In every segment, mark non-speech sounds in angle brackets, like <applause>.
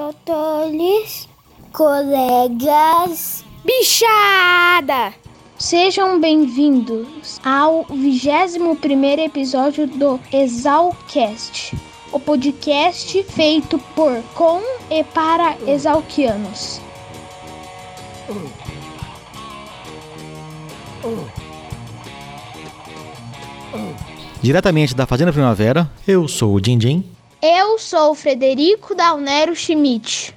doutores, colegas, bichada! Sejam bem-vindos ao 21 episódio do Exalcast, o podcast feito por, com e para exalquianos. Diretamente da Fazenda Primavera, eu sou o Dindim. Eu sou o Frederico Dalnero Schmidt.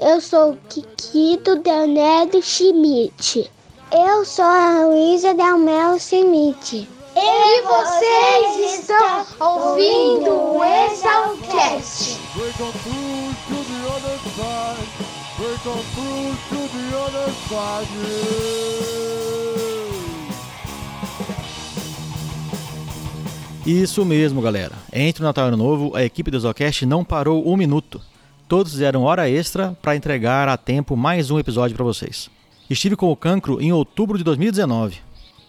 Eu sou o Kikito Dalnero Schmidt. Eu sou a Luísa Dalmel Schmidt. E vocês estão ouvindo o Exalcast. Break on through to the other side. Break on through to the other side. Yeah. Isso mesmo, galera. Entre o Natal e o Ano Novo, a equipe do Exalcast não parou um minuto. Todos fizeram hora extra para entregar a tempo mais um episódio para vocês. Estive com o cancro em outubro de 2019.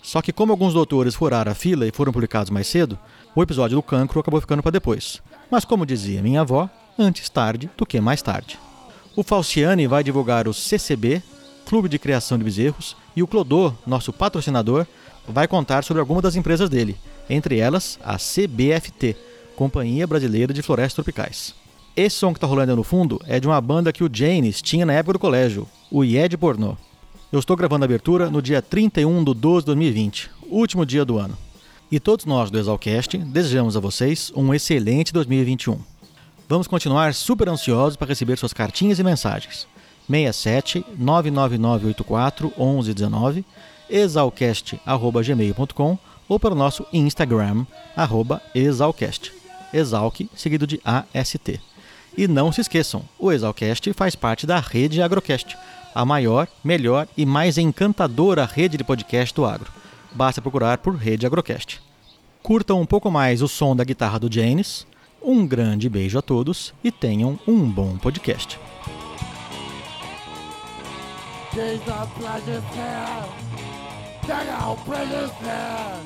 Só que como alguns doutores furaram a fila e foram publicados mais cedo, o episódio do cancro acabou ficando para depois. Mas como dizia minha avó, antes tarde do que mais tarde. O Falciane vai divulgar o CCB, Clube de Criação de Bezerros, e o Clodô, nosso patrocinador, vai contar sobre algumas das empresas dele, entre elas a CBFT, Companhia Brasileira de Florestas Tropicais. Esse som que está rolando no fundo é de uma banda que o James tinha na época do colégio, o Ied Pornô. Eu estou gravando a abertura no dia 31 de 12 de 2020, último dia do ano. E todos nós do Exalcast desejamos a vocês um excelente 2021. Vamos continuar super ansiosos para receber suas cartinhas e mensagens. 67 99984 1119 exalcast@gmail.com ou para o nosso Instagram exalcast. Exalc seguido de AST. E não se esqueçam, o Exalcast faz parte da rede Agrocast a maior, melhor e mais encantadora rede de podcast do agro. Basta procurar por Rede Agrocast. Curtam um pouco mais o som da guitarra do Janis. Um grande beijo a todos e tenham um bom podcast. Gaze the pleasure's here.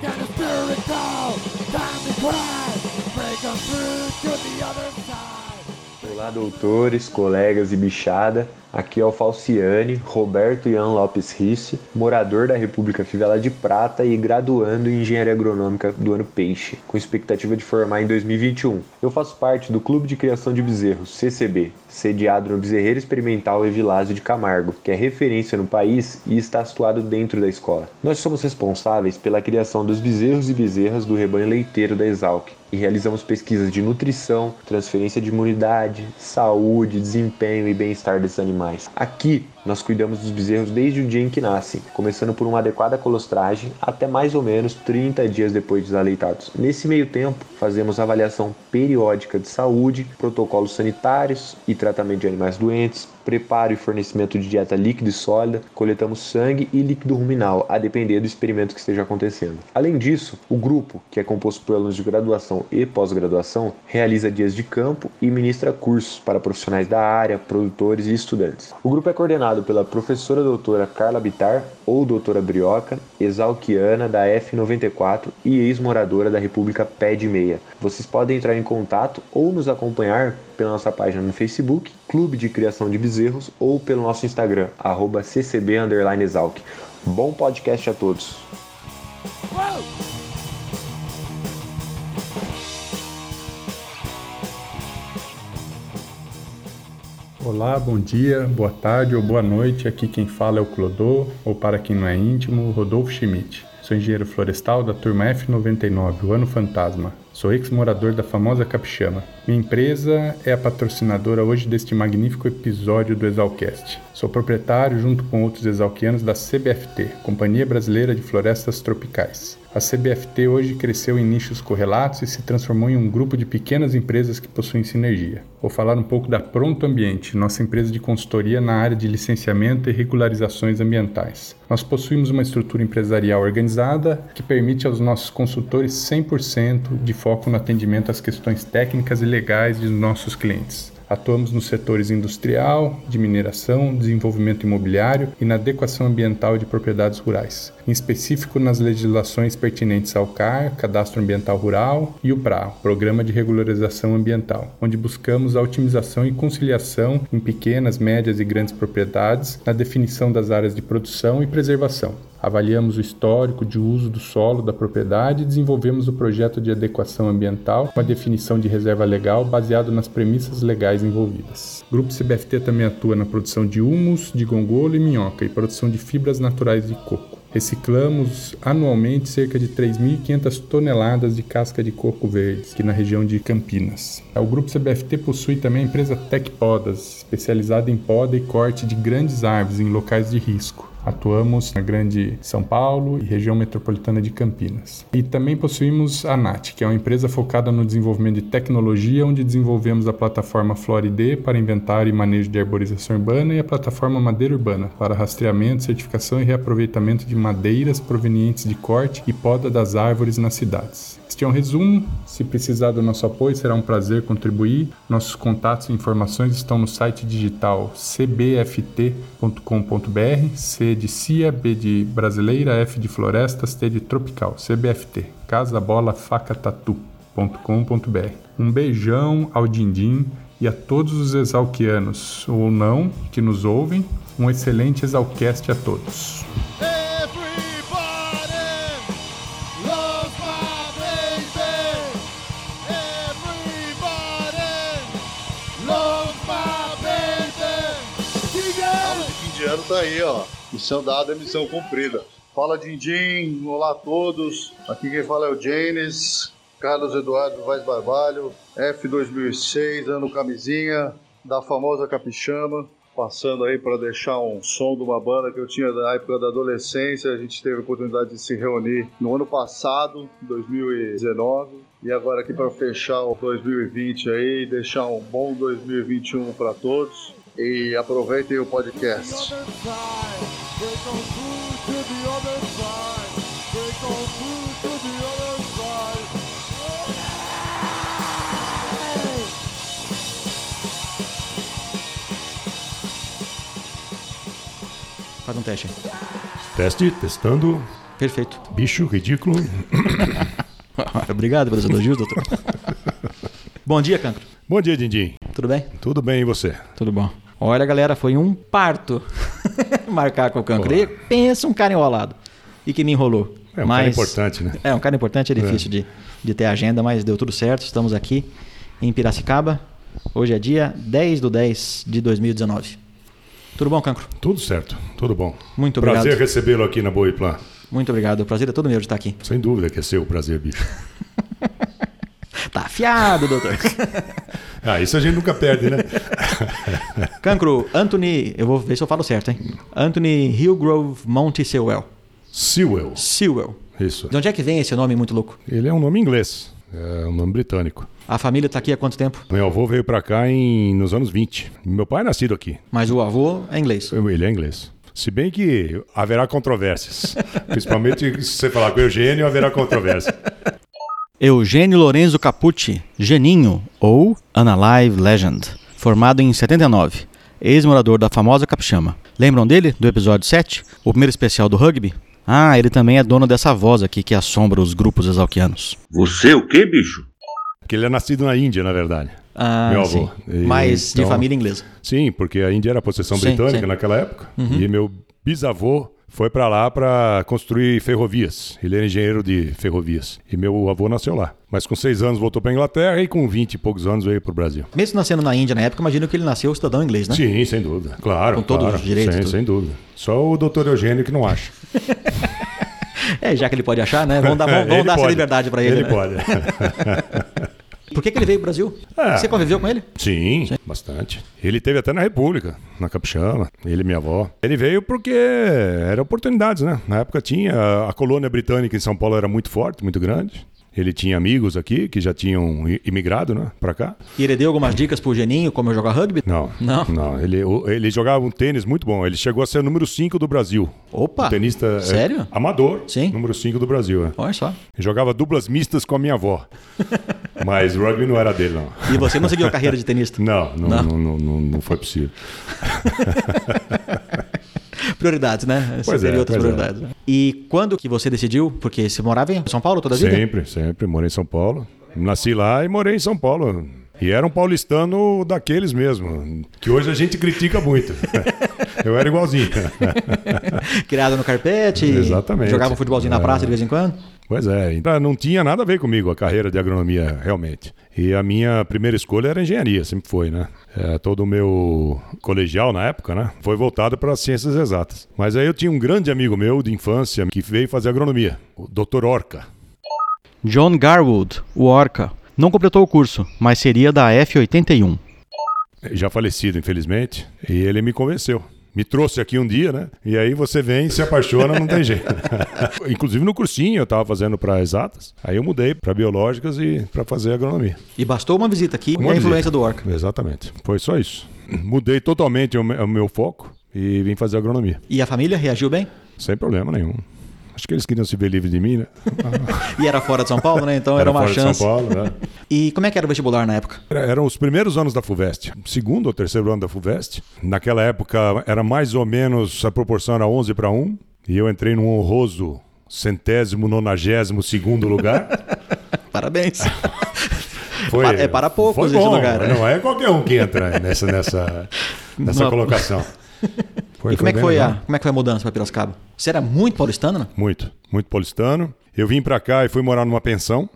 Get the spirit go. Time to cry. Break on through to the other side. Olá, doutores, colegas e bichada. Aqui é o Falciane, Roberto Ian Lopes Risse, morador da República Fivela de Prata e graduando em Engenharia Agronômica do ano Peixe, com expectativa de formar em 2021. Eu faço parte do Clube de Criação de Bezerros, CCB, sediado no Bezerreiro Experimental Evilásio de Camargo, que é referência no país e está situado dentro da escola. Nós somos responsáveis pela criação dos bezerros e bezerras do rebanho leiteiro da Exalc, e realizamos pesquisas de nutrição, transferência de imunidade, saúde, desempenho e bem-estar desses animais. Aqui, nós cuidamos dos bezerros desde o dia em que nascem, começando por uma adequada colostragem até mais ou menos 30 dias depois de desaleitados. Nesse meio tempo, fazemos avaliação periódica de saúde, protocolos sanitários e tratamento de animais doentes, preparo e fornecimento de dieta líquida e sólida, coletamos sangue e líquido ruminal, a depender do experimento que esteja acontecendo. Além disso, o grupo, que é composto por alunos de graduação e pós-graduação, realiza dias de campo e ministra cursos para profissionais da área, produtores e estudantes. O grupo é coordenado pela professora doutora Carla Bitar, ou doutora Brioca, exalquiana da F94 e ex-moradora da República Pé de Meia. Vocês podem entrar em contato ou nos acompanhar pela nossa página no Facebook, Clube de Criação de Bezerros, ou pelo nosso Instagram, ccb_exalc. Bom podcast a todos! Olá, bom dia, boa tarde ou boa noite. Aqui quem fala é o Clodô, ou para quem não é íntimo, Rodolfo Schmidt. Sou engenheiro florestal da turma F99, o Ano Fantasma. Sou ex-morador da famosa Capixama. Minha empresa é a patrocinadora hoje deste magnífico episódio do Exalcast. Sou proprietário, junto com outros exalquianos, da CBFT, Companhia Brasileira de Florestas Tropicais. A CBFT hoje cresceu em nichos correlatos e se transformou em um grupo de pequenas empresas que possuem sinergia. Vou falar um pouco da Pronto Ambiente, nossa empresa de consultoria na área de licenciamento e regularizações ambientais. Nós possuímos uma estrutura empresarial organizada que permite aos nossos consultores 100% de foco no atendimento às questões técnicas e legais de nossos clientes. Atuamos nos setores industrial, de mineração, desenvolvimento imobiliário e na adequação ambiental de propriedades rurais. Em específico nas legislações pertinentes ao CAR, Cadastro Ambiental Rural, e o PRA, Programa de Regularização Ambiental, onde buscamos a otimização e conciliação em pequenas, médias e grandes propriedades na definição das áreas de produção e preservação. Avaliamos o histórico de uso do solo da propriedade e desenvolvemos o projeto de adequação ambiental com a definição de reserva legal baseado nas premissas legais envolvidas. O Grupo CBFT também atua na produção de humus, de gongolo e minhoca e produção de fibras naturais de coco. Reciclamos anualmente cerca de 3.500 toneladas de casca de coco verde, aqui na região de Campinas. O grupo CBFT possui também a empresa Tec Podas, especializada em poda e corte de grandes árvores em locais de risco. Atuamos na Grande São Paulo e região metropolitana de Campinas. E também possuímos a NAT, que é uma empresa focada no desenvolvimento de tecnologia, onde desenvolvemos a plataforma Floride para inventário e manejo de arborização urbana e a plataforma Madeira Urbana para rastreamento, certificação e reaproveitamento de madeiras provenientes de corte e poda das árvores nas cidades. Este é um resumo. Se precisar do nosso apoio, será um prazer contribuir. Nossos contatos e informações estão no site digital cbft.com.br, C de Cia, B de Brasileira, F de Florestas, T de Tropical, CBFT, Casa Bola Faca Tatu.com.br. Um beijão ao Dindim e a todos os exalquianos, ou não, que nos ouvem. Um excelente exalcast a todos. Ano tá aí, ó. Missão dada, missão cumprida. Fala Dindim, olá a todos. Aqui quem fala é o Janes, Carlos Eduardo Vaz Barbalho, F2006, ano camisinha, da famosa Capixama. Passando aí para deixar um som de uma banda que eu tinha da época da adolescência. A gente teve a oportunidade de se reunir no ano passado, 2019. E agora aqui para fechar o 2020 aí, deixar um bom 2021 para todos e aproveitem o podcast. Faz um teste. Teste, testando. Perfeito. Bicho ridículo. <laughs> Obrigado pelos elogios, doutor. <laughs> Bom dia, Cancro. Bom dia, Dindim. Tudo bem? Tudo bem e você? Tudo bom. Olha, galera, foi um parto <laughs> marcar com o Cancro. E pensa um cara enrolado. E que me enrolou. É um mas, cara importante, né? É, um cara importante, é difícil de, de ter agenda, mas deu tudo certo. Estamos aqui em Piracicaba. Hoje é dia 10 do 10 de 2019. Tudo bom, Cancro? Tudo certo, tudo bom. Muito obrigado. Prazer recebê-lo aqui na Boiplan. Muito obrigado. O prazer é todo meu de estar aqui. Sem dúvida que é seu prazer, bicho. <laughs> Tá afiado, doutor. <laughs> ah, isso a gente nunca perde, né? <laughs> Cancro, Anthony, eu vou ver se eu falo certo, hein? Anthony Hillgrove Monte Sewell. Sewell. Sewell. Isso. De onde é que vem esse nome muito louco? Ele é um nome inglês, é um nome britânico. A família está aqui há quanto tempo? Meu avô veio para cá em, nos anos 20. Meu pai é nascido aqui. Mas o avô é inglês. Ele é inglês. Se bem que haverá controvérsias. <laughs> Principalmente se você falar com o Eugênio, haverá controvérsia. Eugênio Lorenzo Capucci, Geninho, ou Unalive Legend, formado em 79, ex-morador da famosa Capixama. Lembram dele, do episódio 7, o primeiro especial do rugby? Ah, ele também é dono dessa voz aqui que assombra os grupos exalquianos. Você o quê, bicho? Que ele é nascido na Índia, na verdade. Ah, meu avô. sim. Mas de família inglesa. Sim, porque a Índia era possessão Sim, britânica sim. naquela época. Uhum. E meu bisavô foi para lá para construir ferrovias. Ele era engenheiro de ferrovias. E meu avô nasceu lá. Mas com seis anos voltou para Inglaterra e com 20 e poucos anos veio para o Brasil. Mesmo nascendo na Índia na época, imagino que ele nasceu cidadão inglês, né? Sim, sem dúvida. Claro. Com todos claro. os direitos, Sem, sem dúvida. Só o doutor Eugênio que não acha. <laughs> É, já que ele pode achar, né? Vamos dar, <laughs> vamos, vamos dar essa liberdade para ele. Ele né? pode. <laughs> Por que, que ele veio pro Brasil? Ah. Você conviveu com ele? Sim, bastante. Ele teve até na República, na Capixama, ele e minha avó. Ele veio porque eram oportunidades, né? Na época tinha, a colônia britânica em São Paulo era muito forte, muito grande. Ele tinha amigos aqui que já tinham imigrado, né, pra cá. E ele deu algumas dicas pro Geninho como jogar rugby? Não, Não? não. Ele, o- ele jogava um tênis muito bom. Ele chegou a ser o número 5 do Brasil. Opa! Um tenista é, Sério? amador. Sim. Número 5 do Brasil. É. Olha só. Ele jogava duplas mistas com a minha avó. <laughs> Mas rugby não era dele, não. E você não seguiu a carreira de tenista? Não, não, Não? não, não, não, foi possível. <laughs> Prioridades, né? Você Pois é, outras pois é. prioridades. E quando que você decidiu? Porque você morava em São Paulo toda a vida? Sempre, sempre. Morei em São Paulo. Nasci lá e morei em São Paulo. E era um paulistano daqueles mesmo, que hoje a gente critica muito. <laughs> Eu era igualzinho. <laughs> Criado no carpete? Exatamente. Jogava um futebolzinho na É. praça de vez em quando? Pois é, então não tinha nada a ver comigo a carreira de agronomia, realmente. E a minha primeira escolha era engenharia, sempre foi, né? É, todo o meu colegial na época, né? Foi voltado para as ciências exatas. Mas aí eu tinha um grande amigo meu de infância que veio fazer agronomia, o Dr. Orca. John Garwood, o Orca. Não completou o curso, mas seria da F81. já falecido, infelizmente, e ele me convenceu. Me trouxe aqui um dia, né? E aí você vem e se apaixona, não tem jeito. <laughs> Inclusive no cursinho eu estava fazendo para exatas, aí eu mudei para biológicas e para fazer agronomia. E bastou uma visita aqui Uma e a visita. influência do Orca. Exatamente. Foi só isso. Mudei totalmente o me- o meu foco e vim fazer agronomia. E a família reagiu bem? Sem problema nenhum. Acho que eles queriam se ver livre de mim, né? <laughs> E era fora de São Paulo, né? Então era, uma fora de chance. São Paulo, né? E como é que era o vestibular na época? Era- Eram os primeiros anos da FUVEST, segundo ou terceiro ano da FUVEST. Naquela época era mais ou menos a proporção era 11 para 1. E eu entrei num honroso centésimo, nonagésimo segundo lugar. <laughs> Parabéns. <laughs> Foi, é para poucos esse lugar, né? Não é qualquer um que entra nessa, nessa, nessa Não. colocação. Foi- e como é, que foi legal. a, como é que foi a mudança para Piracicaba? Você era muito paulistano, né? Muito, muito paulistano. Eu vim pra cá e fui morar numa pensão,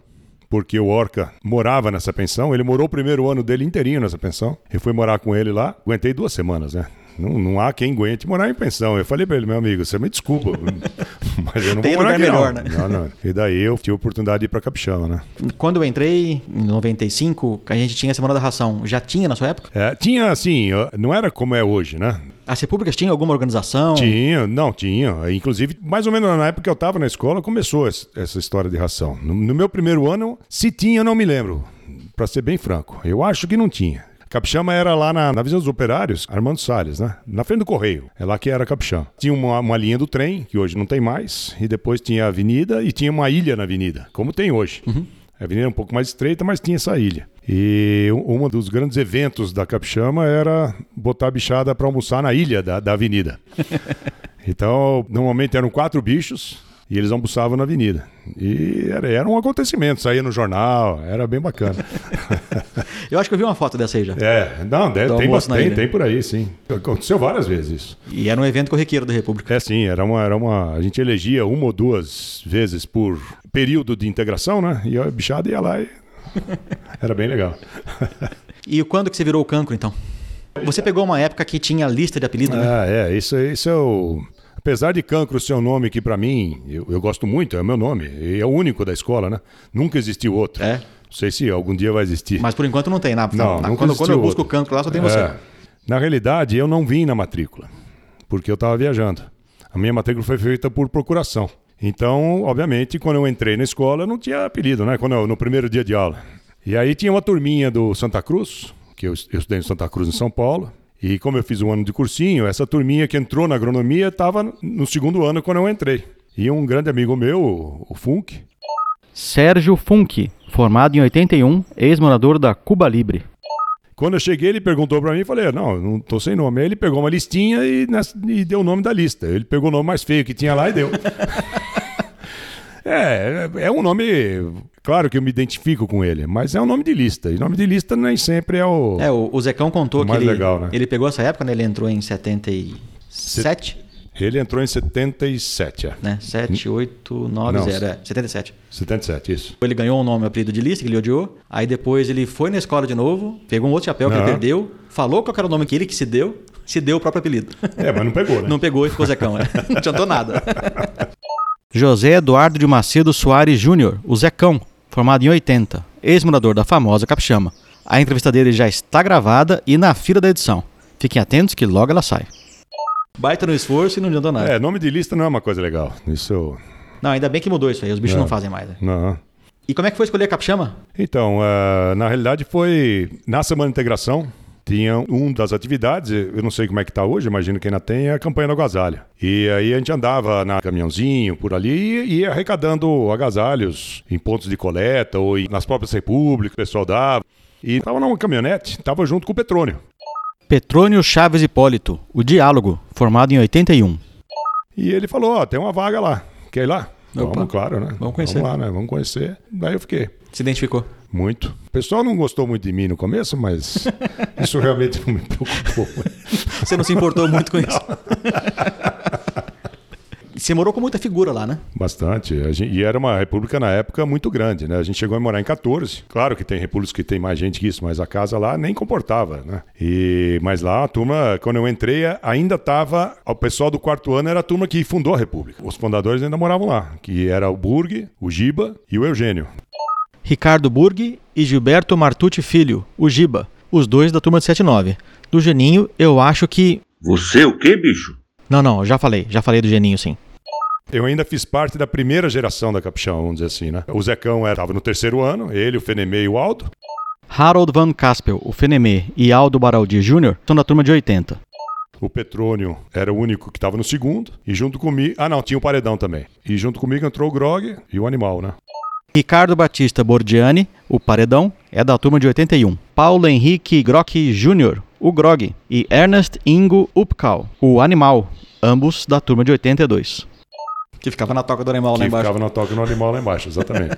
porque o Orca morava nessa pensão. Ele morou o primeiro ano dele inteirinho nessa pensão. Eu fui morar com ele lá. Aguentei duas semanas, né? Não, não há quem aguente morar em pensão. Eu falei pra ele, meu amigo, você me desculpa, <laughs> mas eu não Tem vou morar aqui, melhor, não. né? Não, não. E daí eu tive a oportunidade de ir pra Capixaba, né? Quando eu entrei, em 95, a gente tinha a Semana da Ração. Já tinha na sua época? É, tinha assim, não era como é hoje, né? As repúblicas tinham alguma organização? Tinha, não, tinha. Inclusive, mais ou menos na época que eu estava na escola, começou essa história de ração. No, no meu primeiro ano, se tinha, eu não me lembro. Para ser bem franco, eu acho que não tinha. Capixama era lá na, na visão dos operários, Armando Salles, né? Na frente do Correio. É lá que era Capixama. Tinha uma, uma linha do trem, que hoje não tem mais, e depois tinha a avenida e tinha uma ilha na avenida, como tem hoje. A avenida é um pouco mais estreita, mas tinha essa ilha. E um um dos grandes eventos da Capixama era botar a bichada para almoçar na ilha da, da avenida. <laughs> Então, normalmente eram quatro bichos e eles almoçavam na avenida. E era, era um acontecimento, saía no jornal, era bem bacana. <laughs> Eu acho que eu vi uma foto dessa aí já. É, não, Do tem, tem, tem por aí, sim. Aconteceu várias vezes isso. E era um evento corriqueiro da República. É sim, era uma, era uma. A gente elegia uma ou duas vezes por período de integração, né? E a bichada ia lá e. <laughs> Era bem legal. <laughs> E quando que você virou o cancro, então? Você pegou uma época que tinha lista de apelido, né? Ah, é, isso, isso é o. Apesar de cancro ser um nome que pra mim eu, eu gosto muito, é o meu nome, e é o único da escola, né? Nunca existiu outro. É. Não sei se algum dia vai existir. Mas por enquanto não tem nada. Não, Na- quando, quando eu busco o outro. cancro lá, só tem você. É. Na realidade, eu não vim na matrícula, porque eu estava viajando. A minha matrícula foi feita por procuração. Então, obviamente, quando eu entrei na escola, não tinha apelido, né? Quando eu- no primeiro dia de aula. E aí tinha uma turminha do Santa Cruz, que eu, eu estudei no Santa Cruz, em São Paulo. E como eu fiz um ano de cursinho, essa turminha que entrou na agronomia estava no segundo ano quando eu entrei. E um grande amigo meu, o- Funk, Sérgio Funk, formado em 81, ex-morador da Cuba Libre. Quando eu cheguei, ele perguntou pra mim e falei, não, eu não tô sem nome. Aí ele pegou uma listinha e, e deu o nome da lista. Ele pegou o nome mais feio que tinha lá e deu. <laughs> é, é um nome. Claro que eu me identifico com ele, mas é um nome de lista. E nome de lista nem sempre é o. É, o, o Zecão contou O que ele, legal, né? ele pegou essa época, né? Ele entrou em 77, Ele entrou em 77, é. né? 7, 8, 9, Não, 0, é, 77. 77, isso. Ele ganhou um nome, um apelido de lista, que ele odiou. Aí depois ele foi na escola de novo, pegou um outro chapéu que ele Aham. perdeu, falou qual era o nome que ele que se deu, se deu o próprio apelido. É, mas não pegou, né? <laughs> Não pegou e ficou Zecão, né? Não adiantou nada. <laughs> José Eduardo de Macedo Soares Júnior, o Zecão, formado em 80, ex-morador da famosa Capixama. A entrevista dele já está gravada e na fila da edição. Fiquem atentos que logo ela sai. Baita no esforço e não adiantou nada. É, nome de lista não é uma coisa legal. Isso. eu- Não, ainda bem que mudou isso aí, os bichos É. não fazem mais. né? Não. E como é que foi escolher a Capixama? Então, eh, na realidade foi na Semana de Integração. Tinha um das atividades, eu não sei como é que está hoje, imagino que ainda tem, é a campanha do agasalho. E aí a gente andava na caminhãozinho por ali e ia arrecadando agasalhos em pontos de coleta ou nas próprias repúblicas, o pessoal dava. E tava numa caminhonete, tava junto com o Petrônio. Petrônio Chaves Hipólito, o Diálogo, formado em 81. E ele falou: Ó, tem uma vaga lá. Quer ir lá? Opa. Vamos, claro, né? Vamos conhecer. Vamos lá, né? Vamos conhecer. Daí eu fiquei. Se identificou. Muito. O pessoal não gostou muito de mim no começo, mas <laughs> isso realmente não me preocupou. Você não se importou muito com isso. <laughs> Você morou com muita figura lá, né? Bastante. A gente- e era uma república na época muito grande, né? A gente chegou a morar em 14. Claro que tem repúblicas que tem mais gente que isso, mas a casa lá nem comportava, né? E, mas lá a turma, quando eu entrei, ainda tava. O pessoal do quarto ano era a turma que fundou a república. Os fundadores ainda moravam lá, que era o Burg, o Giba e o Eugênio. Ricardo Burg e Gilberto Martucci Filho, o Giba, os dois da turma de 79. Do Geninho, eu acho que. Você o quê, bicho? Não, não, já falei, já falei do Geninho, sim. Eu ainda fiz parte da primeira geração da Capichão, vamos dizer assim, né? O Zecão estava no terceiro ano, ele, o Fenemê e o Aldo. Harold Van Caspel, o Fenemê e Aldo Baraldi Jr. são da turma de 80. O Petrônio era o único que estava no segundo. E junto comigo. Ah, não, tinha o Paredão também. E junto comigo entrou o Grog e o Animal, né? Ricardo Batista Bordiani, o Paredão, é da turma de 81. Paulo Henrique Grock Jr., o Grog. E Ernest Ingo Upkal, o Animal, ambos da turma de 82. Que ficava na toca do animal lá que embaixo. ficava na toca no animal lá embaixo, exatamente.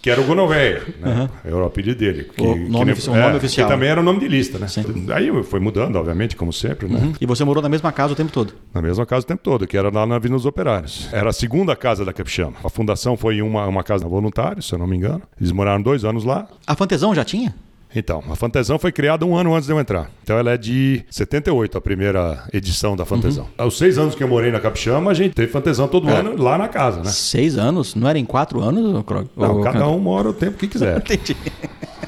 que era o Gonoveia, né? Era o apelido dele. Que, O que nome ofici- o nome oficial. Que também era o nome de lista, né? Sim. Aí foi mudando, obviamente, como sempre, né? E você morou na mesma casa o tempo todo. Na mesma casa o tempo todo, que era lá na Avenida dos Operários. Era a segunda casa da Capixama. A fundação foi uma, uma casa voluntária, se eu não me engano. Eles moraram dois anos lá. A Fantesão já tinha? Então, a Fantesão foi criada um ano antes de eu entrar. Então ela é de 78, a primeira edição da Fantesão. Uhum. Aos seis anos que eu morei na Capixama, a gente teve Fantesão todo É. ano lá na casa, né? Seis anos? Não era em quatro anos, Krog? Não, cada um mora o tempo que quiser, <laughs> Entendi.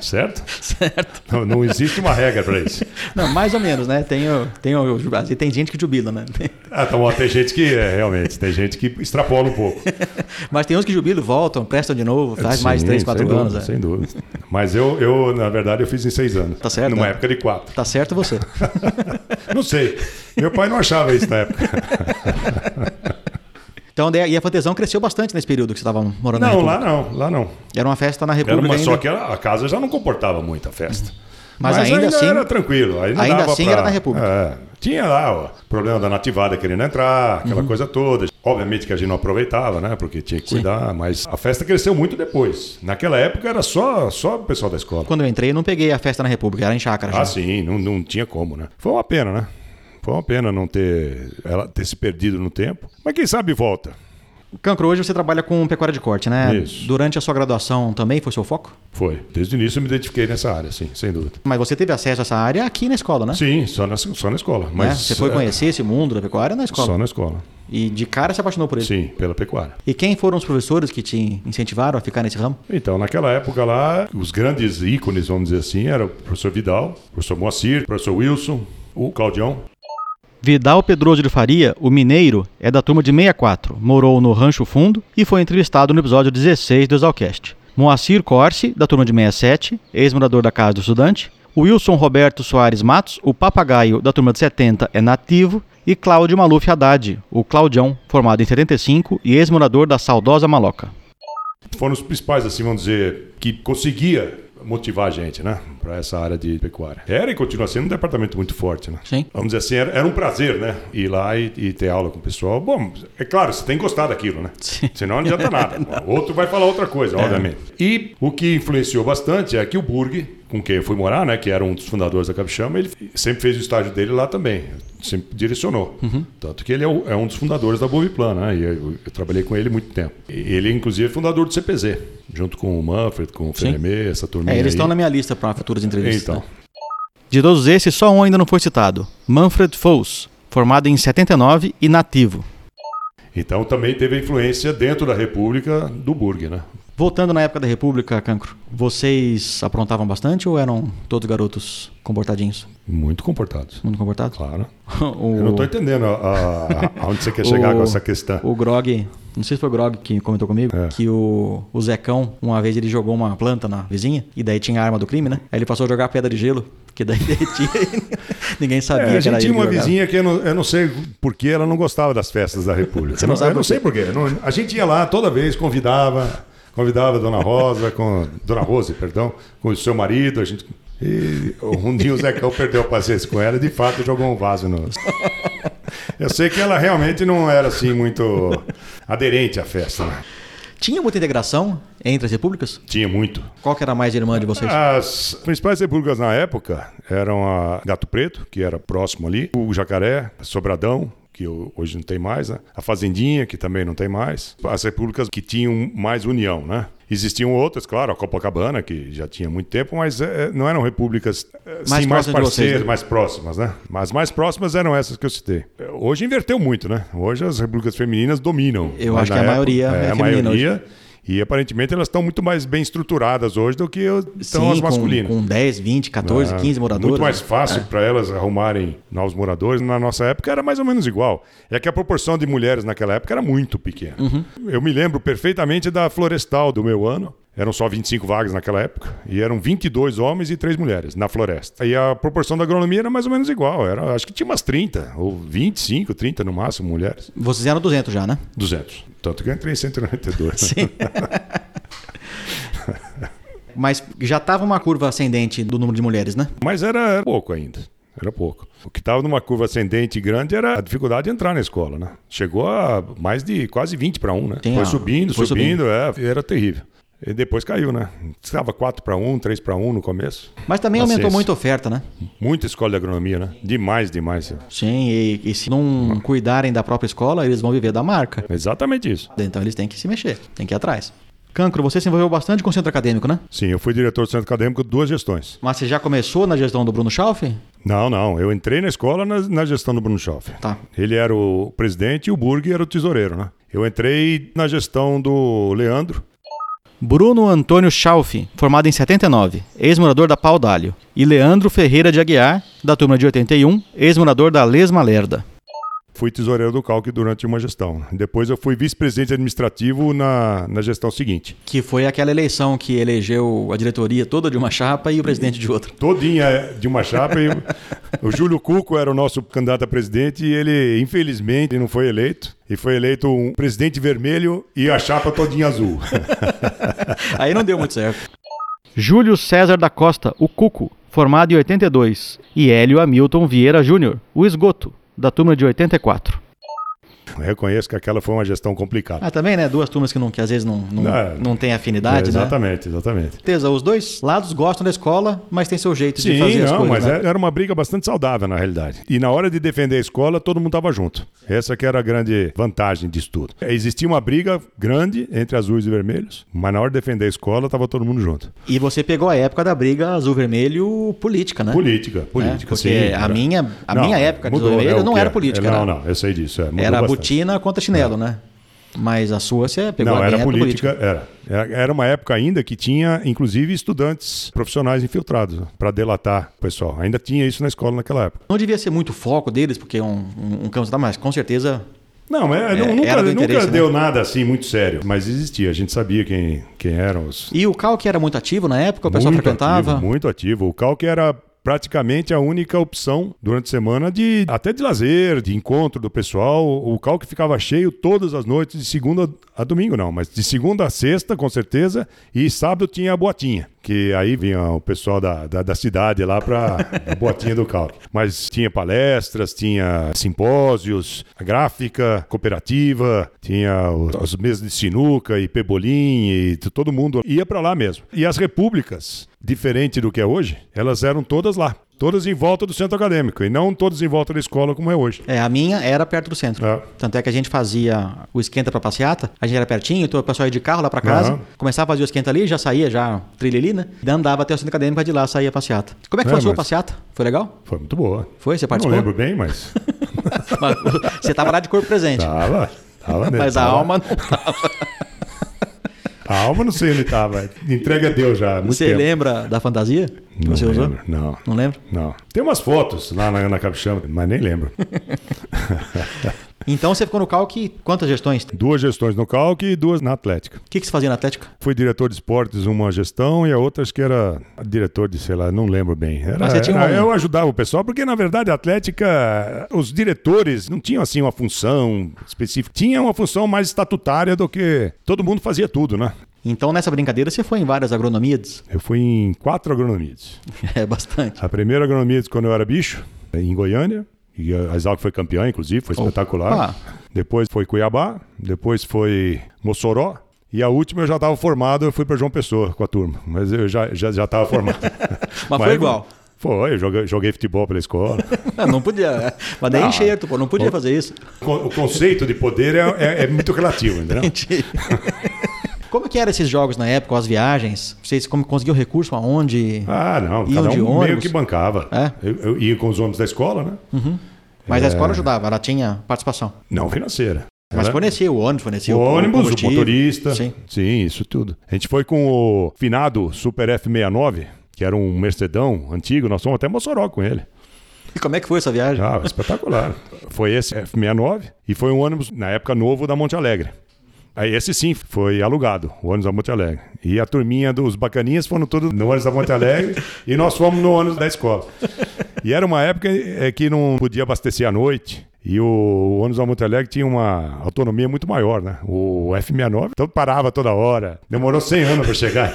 Certo? <laughs> Certo. Não, não existe uma regra para isso. <laughs> Não, mais ou menos, né? Tem, tem, o, assim, tem gente que jubila, né? Ah, então, ó, tem gente que, é, realmente, tem gente que extrapola um pouco. <laughs> Mas tem uns que jubilam, voltam, prestam de novo, faz mais Sim, três, quatro sem anos. Dúvida, é. Sem dúvida. Mas eu, eu, na verdade, eu fiz em seis anos. Tá certo, Numa né? época de quatro. Tá certo você. Não sei. Meu pai não achava isso na época. Então, e a Fantesão cresceu bastante nesse período que você estava morando Não, lá não, lá não. Era uma festa na Era República uma, ainda. só que a casa já não comportava muito a festa. Mas ainda assim- era tranquilo. Ainda dava assim pra- era na República. É, tinha lá o problema da nativada querendo entrar, aquela Uhum. coisa toda. Obviamente que a gente não aproveitava, né? Porque tinha que cuidar, mas a festa cresceu muito depois. Naquela época era só, só o pessoal da escola. Quando eu entrei, eu não peguei a festa na República, era em chácara já. Ah, sim, não, não tinha como, né? Foi uma pena, né? Foi uma pena não ter ela ter se perdido no tempo. Mas quem sabe volta. Cancro, hoje você trabalha com pecuária de corte, né? Isso. Durante a sua graduação também foi seu foco? Foi. Desde o início eu me identifiquei nessa área, sim, sem dúvida. Mas você teve acesso a essa área aqui na escola, né? Sim, só na, só na escola. Né? Mas, Você foi é, conhecer esse mundo da pecuária na escola. Só na escola. E de cara se apaixonou por ele. Sim, pela pecuária. E quem foram os professores que te incentivaram a ficar nesse ramo? Então, naquela época lá, os grandes ícones, vamos dizer assim, eram o professor Vidal, o professor Moacir, o professor Wilson, o Claudião. Vidal Pedroso de Faria, o mineiro, é da turma de 64, morou no Rancho Fundo e foi entrevistado no episódio 16 do Exalcast. Moacir Corse, da turma de 67, ex-morador da Casa do Estudante. Wilson Roberto Soares Matos, o papagaio da turma de 70, é nativo. E Cláudio Maluf Haddad, o Claudião, formado em 75 e ex-morador da saudosa Maloca. Foram os principais, assim, vamos dizer, que conseguia motivar a gente, né? Para essa área de pecuária. Era e continua sendo um departamento muito forte, né? Sim. Vamos dizer assim, era, era um prazer, né? Ir lá e, e ter aula com o pessoal. Bom, é claro, você tem que gostar daquilo, né? Sim. Senão não adianta <laughs> nada. Outro vai falar outra coisa, obviamente. E o que influenciou bastante é que o Burg, com quem eu fui morar, né? Que era um dos fundadores da Capixama, ele sempre fez o estágio dele lá também. Sempre direcionou. Tanto que ele é, é um dos fundadores da Boviplan, né? E eu, eu trabalhei com ele muito tempo. Ele, inclusive, é fundador do CPZ, junto com o Manfred, com o. Fenemê, essa turminha É, eles aí. estão na minha lista para futuras entrevistas. Então. né? De todos esses, só um ainda não foi citado: Manfred Foss, formado em 79 e nativo. Então também teve a influência dentro da República do Burg, né? Voltando na época da República, Cancro, vocês aprontavam bastante ou eram todos garotos comportadinhos? Muito comportados. Muito comportados? Claro. <laughs> o, Eu não estou entendendo aonde você quer <laughs> chegar o- com essa questão. O Grog, não sei se foi o Grog que comentou comigo, É. que o, o Zecão, uma vez ele jogou uma planta na vizinha, e daí tinha a arma do crime, né? Aí ele passou a jogar pedra de gelo, que daí <laughs> derretia e ninguém sabia É, a que era gente tinha uma jogava. vizinha que eu não, eu não sei por que ela não gostava das festas da República. Você não Eu sabe eu não sei por quê. A gente ia lá toda vez, convidava, convidava a Dona Rosa, com Dona Rose, perdão, com o seu marido, a gente e um dia o Zecão perdeu a paciência com ela e de fato jogou um vaso no. Eu sei que ela realmente não era assim muito aderente à festa. Né? Tinha muita integração entre as repúblicas? Tinha muito. Qual que era a mais irmã de vocês? As principais repúblicas na época eram a Gato Preto, que era próximo ali, o Jacaré, Sobradão, que hoje não tem mais, né? A Fazendinha, que também não tem mais. As repúblicas que tinham mais união, né? Existiam outras, claro, a Copacabana, que já tinha muito tempo, mas é, não eram repúblicas mais, sim, mais parceiras, né? mais próximas, né? Mas mais próximas eram essas que eu citei. Hoje inverteu muito, né? Hoje as repúblicas femininas dominam. Eu acho que a época, maioria é, é a maioria. Hoje. E aparentemente elas estão muito mais bem estruturadas hoje do que estão as masculinas. Com, com 10, 20, 14, é, 15 moradores. Muito mais fácil é. para elas arrumarem novos moradores. Na nossa época era mais ou menos igual. É que a proporção de mulheres naquela época era muito pequena. Uhum. Eu me lembro perfeitamente da Florestal do meu ano. Eram só 25 vagas naquela época. E eram 22 homens e 3 mulheres na floresta. E a proporção da agronomia era mais ou menos igual. Era, acho que tinha umas 30, ou 25, 30 no máximo mulheres. Vocês eram 200 já, né? 200. Tanto que eu entrei em 192. Sim. <laughs> Mas já estava uma curva ascendente do número de mulheres, né? Mas era, era pouco ainda. Era pouco. O que estava numa curva ascendente grande era a dificuldade de entrar na escola, né? Chegou a mais de quase 20 para 1, né? Tem foi subindo, foi subindo, subindo. É, era terrível. E depois caiu, né? Estava 4 para 1, 3 para 1 no começo. Mas também Na aumentou ciência. muito a oferta, né? Muita escola de agronomia, né? Demais, demais. Sim, e, e se não cuidarem da própria escola, eles vão viver da marca. Exatamente isso. Então eles têm que se mexer, têm que ir atrás. Cancro, você se envolveu bastante com o centro acadêmico, né? Sim, eu fui diretor do centro acadêmico duas gestões. Mas você já começou na gestão do Bruno Schauf? Não, não. Eu entrei na escola na, na gestão do Bruno Schauf. Tá. Ele era o presidente e o Burg era o tesoureiro, né? Eu entrei na gestão do Leandro. Bruno Antônio Schauf, formado em 79, ex-morador da Pau D'Alho. E Leandro Ferreira de Aguiar, da turma de 81, ex-morador da Lesma Lerda. Fui tesoureiro do Calque durante uma gestão. Depois eu fui vice-presidente administrativo na, na gestão seguinte. Que foi aquela eleição que elegeu a diretoria toda de uma chapa e o presidente de outra. Todinha de uma chapa. e o Júlio Cuco era o nosso candidato a presidente e ele, infelizmente, não foi eleito. E foi eleito um presidente vermelho e a chapa todinha azul. <laughs> Aí não deu muito certo. Júlio César da Costa, o Cuco, formado em 82. E Hélio Hamilton Vieira Júnior, o Esgoto, da turma de 84. Reconheço que aquela foi uma gestão complicada. Ah, também, né? Duas turmas que, não, que às vezes não, não, É. não tem afinidade, É, né? exatamente, exatamente. Os dois lados gostam da escola, mas tem seu jeito de Sim, fazer as não, coisas. mas né? é- era uma briga bastante saudável na realidade. E na hora de defender a escola, todo mundo estava junto. Essa que era a grande vantagem disso tudo. Existia uma briga grande entre azuis e vermelhos, mas na hora de defender a escola, estava todo mundo junto. E você pegou a época da briga azul-vermelho política, né? Política, política, Porque sim. a era. minha, a Não, minha época de mudou, azul-vermelho é não era é. política. Não, era, não, eu sei disso. é, era bastante. Botina contra chinelo, né? Mas a sua você pegou Não, a era política, era. Era uma época ainda que tinha, inclusive, estudantes profissionais infiltrados para delatar o pessoal. Ainda tinha isso na escola naquela época. Não devia ser muito foco deles, porque é um, um, um campo, mas com certeza Não, mas É, nunca, nunca né? deu nada assim muito sério, mas existia. A gente sabia quem, quem eram os. E o Calque era muito ativo na época, o pessoal muito frequentava. Ativo, muito ativo. O Calque era praticamente a única opção durante a semana de até de lazer, de encontro do pessoal. O Calque ficava cheio todas as noites, de segunda a domingo não, mas de segunda a sexta, com certeza, e sábado tinha a boatinha. Que aí vinha o pessoal da, da, da cidade lá para <laughs> a boatinha do Calque. Mas tinha palestras, tinha simpósios, gráfica, cooperativa, tinha os, as mesas de sinuca e pebolim, e todo mundo ia para lá mesmo. E as repúblicas, diferente do que é hoje, elas eram todas lá. Todas em volta do centro acadêmico, e não todas em volta da escola como é hoje. É, a minha era perto do centro. É. Tanto é que a gente fazia o esquenta pra passeata, a gente era pertinho, então o pessoal ia de carro lá pra casa, Aham. começava a fazer o esquenta ali, já saía, já trilha ali, né? E andava até o centro acadêmico, de lá saía a passeata. Como é que É, foi a sua passeata? Foi legal? Foi muito boa. Foi? Você Não participou? lembro bem, mas. <laughs> Mas Você tava lá de corpo presente. tava. Tava nele, <laughs> Mas a tava. alma não tava. <laughs> A alma não sei onde tava. Entrega a Deus já. Você tempo. lembra da fantasia que Não você usou? lembro, Não. Não lembra? Não. Tem umas fotos lá na, na capixama, mas nem lembro. <laughs> Então você ficou no Calque quantas gestões? O Duas gestões no Calque e duas na Atlética. que, que você fazia na Atlética? Fui diretor de esportes uma gestão e a outra acho que era diretor de, sei lá, não lembro bem. Era, Mas você tinha era- um- Eu ajudava o pessoal, porque na verdade a Atlética, os diretores não tinham assim uma função específica. Tinha uma função mais estatutária do que todo mundo fazia tudo, né? Então nessa brincadeira você foi em várias agronomias? Eu fui em quatro agronomias. <laughs> É bastante. A primeira agronomia quando eu era bicho, em Goiânia. E a Exalc foi campeã, inclusive, foi espetacular. Depois foi Cuiabá, depois foi Mossoró. E a última eu já estava formado, eu fui para João Pessoa com a turma. Mas eu já estava já, já formado. <laughs> Mas, foi igual. Foi, eu joguei, joguei futebol pela escola. <laughs> não podia, é. mas nem Não. enxerto, pô, não podia fazer isso. O conceito de poder é, é- é muito relativo, entendeu? <laughs> Entendi. Como que eram esses jogos na época, as viagens? Vocês como conseguiam recurso aonde? Ah, não, Iam cada de um meio ônibus? que bancava. É? Eu, eu ia com os ônibus da escola, né? Mas a escola ajudava, ela tinha participação. Não financeira. Mas Era- fornecia o ônibus, fornecia o o, ônibus, o motorista. Sim. Sim, isso tudo. A gente foi com o finado Super F69, que era um Mercedão antigo, nós fomos até Mossoró com ele. E como é que foi essa viagem? Ah, espetacular. <laughs> Foi esse F69 e foi um ônibus, na época, novo da Monte Alegre. Aí esse sim foi alugado, o ônibus da Monte Alegre. E a turminha dos bacaninhas foram todos no ônibus da Monte Alegre e nós fomos no ônibus da escola. E era uma época é, que não podia abastecer à noite. E o ônibus da Monte Alegre tinha uma autonomia muito maior, né? O F69 então parava toda hora. Demorou 100 anos para chegar.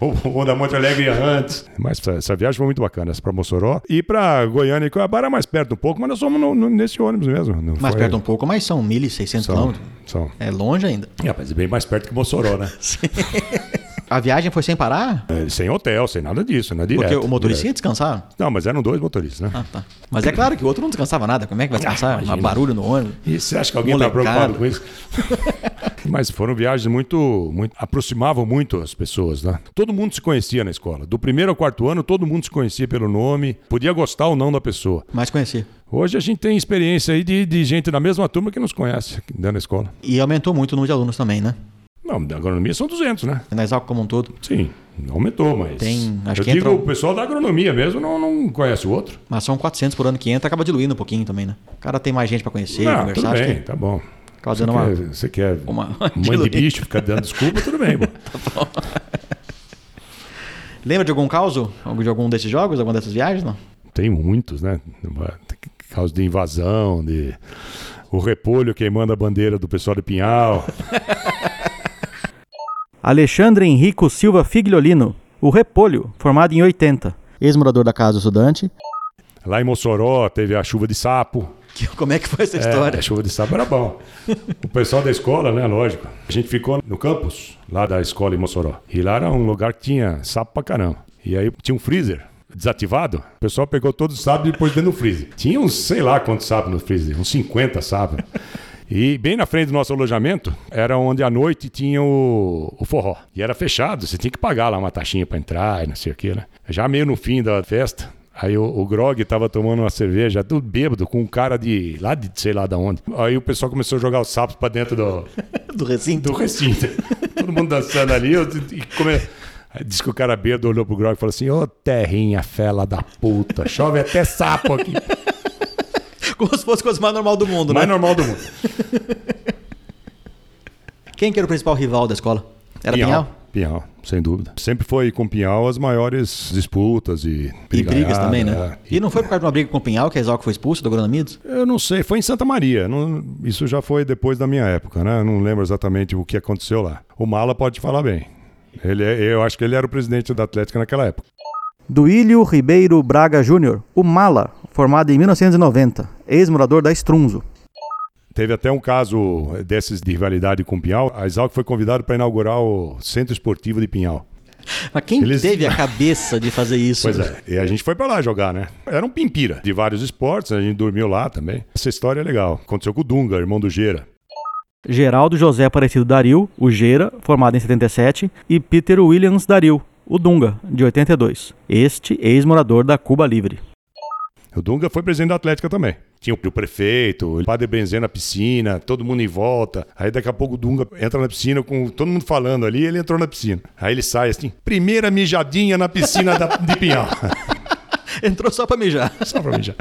<laughs> O, o da Monte Alegre antes. Mas essa, essa viagem foi muito bacana. Essa pra Mossoró. E pra Goiânia e Cuiabá era mais perto um pouco, mas nós fomos no- no- nesse ônibus mesmo. Não Mais foi- perto um pouco, mas são 1.600 São, quilômetros. são. É longe ainda. É, mas é bem mais perto que Mossoró, né? <laughs> A viagem foi sem parar? É, sem hotel, sem nada disso, né? Direto. Porque o motorista ia direto. descansar. Não, mas eram dois motoristas, né? Ah, tá. Mas é claro que o outro não descansava nada. Como é que vai descansar? imagina. Um barulho no ônibus. E você acha que alguém está preocupado com isso? <laughs> Mas foram viagens muito, muito. aproximavam muito as pessoas, né? Todo mundo se conhecia na escola. Do primeiro ao quarto ano, todo mundo se conhecia pelo nome, podia gostar ou não da pessoa. Mas conheci. Hoje a gente tem experiência aí de, de gente da mesma turma que nos conhece dentro da escola. E aumentou muito o número de alunos também, né? Não, da agronomia são 200, né? Na Exalc como um todo. Sim, aumentou, mas. Tem- acho eu que digo, entra- o pessoal da agronomia mesmo não, não conhece o outro. Mas são 400 por ano que entra, acaba diluindo um pouquinho também, né? O cara tem mais gente pra conhecer, não, conversar. tudo bem, que tá bom. Você uma... quer, você quer uma- <laughs> mãe de bicho ficar dando desculpa, tudo bem, pô. <laughs> Lembra de algum caos? De algum desses jogos? Alguma dessas viagens? Não? Tem muitos, né? Causa de invasão, de o repolho queimando a bandeira do pessoal de Pinhal. <laughs> Alexandre Henrico Silva Figliolino, o Repolho, formado em 80. Ex-morador da Casa do Estudante. Lá em Mossoró teve a chuva de sapo. Como é que foi essa É, história? a chuva de sapo era bom. O pessoal da escola, né? Lógico. A gente ficou no campus, lá da escola em Mossoró. E lá era um lugar que tinha sapo pra caramba. E aí tinha um freezer desativado. O pessoal pegou todos os sapos e pôs dentro do freezer. Tinha uns, sei lá quantos sapos no freezer, uns 50 sapos. E bem na frente do nosso alojamento era onde à noite tinha o, o forró. E era fechado, você tinha que pagar lá uma taxinha pra entrar e não sei o que, né? Já meio no fim da festa, aí o, o Grog tava tomando uma cerveja, tudo bêbado, com um cara de lá de sei lá da onde. Aí o pessoal começou a jogar os sapos pra dentro do, <laughs> Do recinto? do recinto. Todo mundo dançando ali. eu- E come... Aí Diz que o cara bêbado olhou pro Grog e falou assim: Ô terrinha, fela da puta, chove até sapo aqui. Como se fosse a coisa mais normal do mundo, Mais né? normal do mundo. <laughs> Quem que era o principal rival da escola? Era Pinhal? Pinhal, sem dúvida. Sempre foi com Pinhal as maiores disputas e E brigas brigaiada, também, né? é. E não foi por causa de uma briga com o Pinhal que a Exalc foi expulso do Agronomidos? Eu não sei, foi em Santa Maria. não- isso já foi depois da minha época, né? Eu não lembro exatamente o que aconteceu lá. O Mala pode falar bem. Ele, é- eu acho que ele era o presidente da Atlética naquela época. Duílio Ribeiro Braga Júnior, o Mala, formado em 1990, ex-morador da Strunzo. Teve até um caso desses de rivalidade com o Pinhal. A Exalc foi convidado para inaugurar o Centro Esportivo de Pinhal. Mas quem Eles- teve a cabeça de fazer <laughs> isso? Pois é. E a gente foi para lá jogar, né? Era um pimpira de vários esportes, a gente dormiu lá também. Essa história é legal. Aconteceu com o Dunga, irmão do Gera. Geraldo José Aparecido Daril, o Gera, formado em 77, e Peter Williams Daril, o Dunga, de 82. Este ex-morador da Cuba Livre. O Dunga foi presidente da Atlética também. Tinha o prefeito, o padre Benzen na piscina, todo mundo em volta. Aí daqui a pouco o Dunga entra na piscina com todo mundo falando ali, ele entrou na piscina. Aí ele sai assim, primeira mijadinha na piscina da, de Pinhal. <laughs> Entrou só pra mijar. <laughs> Só pra mijar.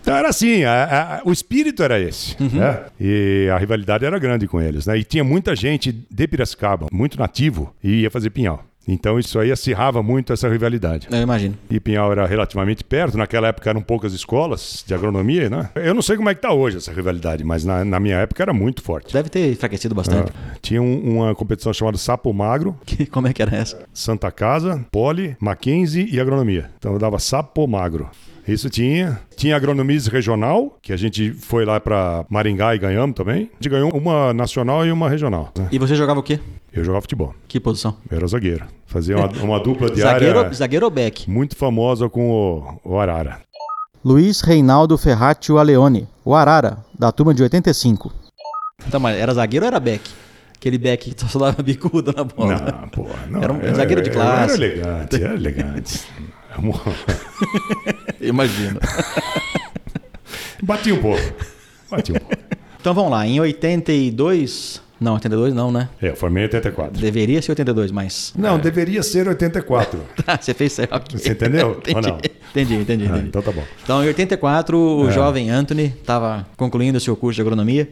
Então era assim, a- a- o espírito era esse. né? E a rivalidade era grande com eles. Né? E tinha muita gente de Piracicaba, muito nativo, e ia fazer Pinhal. Então isso aí acirrava muito essa rivalidade. Eu imagino. E Pinhal era relativamente perto, naquela época eram poucas escolas de agronomia, né? Eu não sei como é que tá hoje essa rivalidade, mas na, na minha época era muito forte. Deve ter enfraquecido bastante. Ah, Tinha um- uma competição chamada Sapo Magro, <laughs> Que- Como é que era essa? Santa Casa, Poli, Mackenzie e Agronomia. Então eu dava Sapo Magro. Isso tinha. Tinha agronomia regional, que a gente foi lá para Maringá e ganhamos também. A gente ganhou uma nacional e uma regional. né? E você jogava o quê? Eu jogava futebol. Que posição? Eu era zagueiro. Fazia uma, uma dupla diária Zagueiro, zagueiro ou back? muito famosa com o, o Arara. Luiz Reinaldo Ferratio Aleone, o Arara, da turma de 85. Então, mas era zagueiro ou era back? Aquele back que só dava bicuda na bola. Não, pô, não. Era um eu- zagueiro de classe. Era elegante, era elegante. <laughs> <laughs> Imagina. <laughs> Bati um pouco. Bati um pouco. Então vamos lá, em 82. Não, 82 não, né? É, eu formei em 84. Deveria ser 82, mas. Não, deveria ser 84. <laughs> Tá, você fez certo. Você entendeu? Ou entendi, não? entendi, entendi. Ah, entendi. então tá bom. Então, em 84, o É. jovem Anthony estava concluindo seu curso de agronomia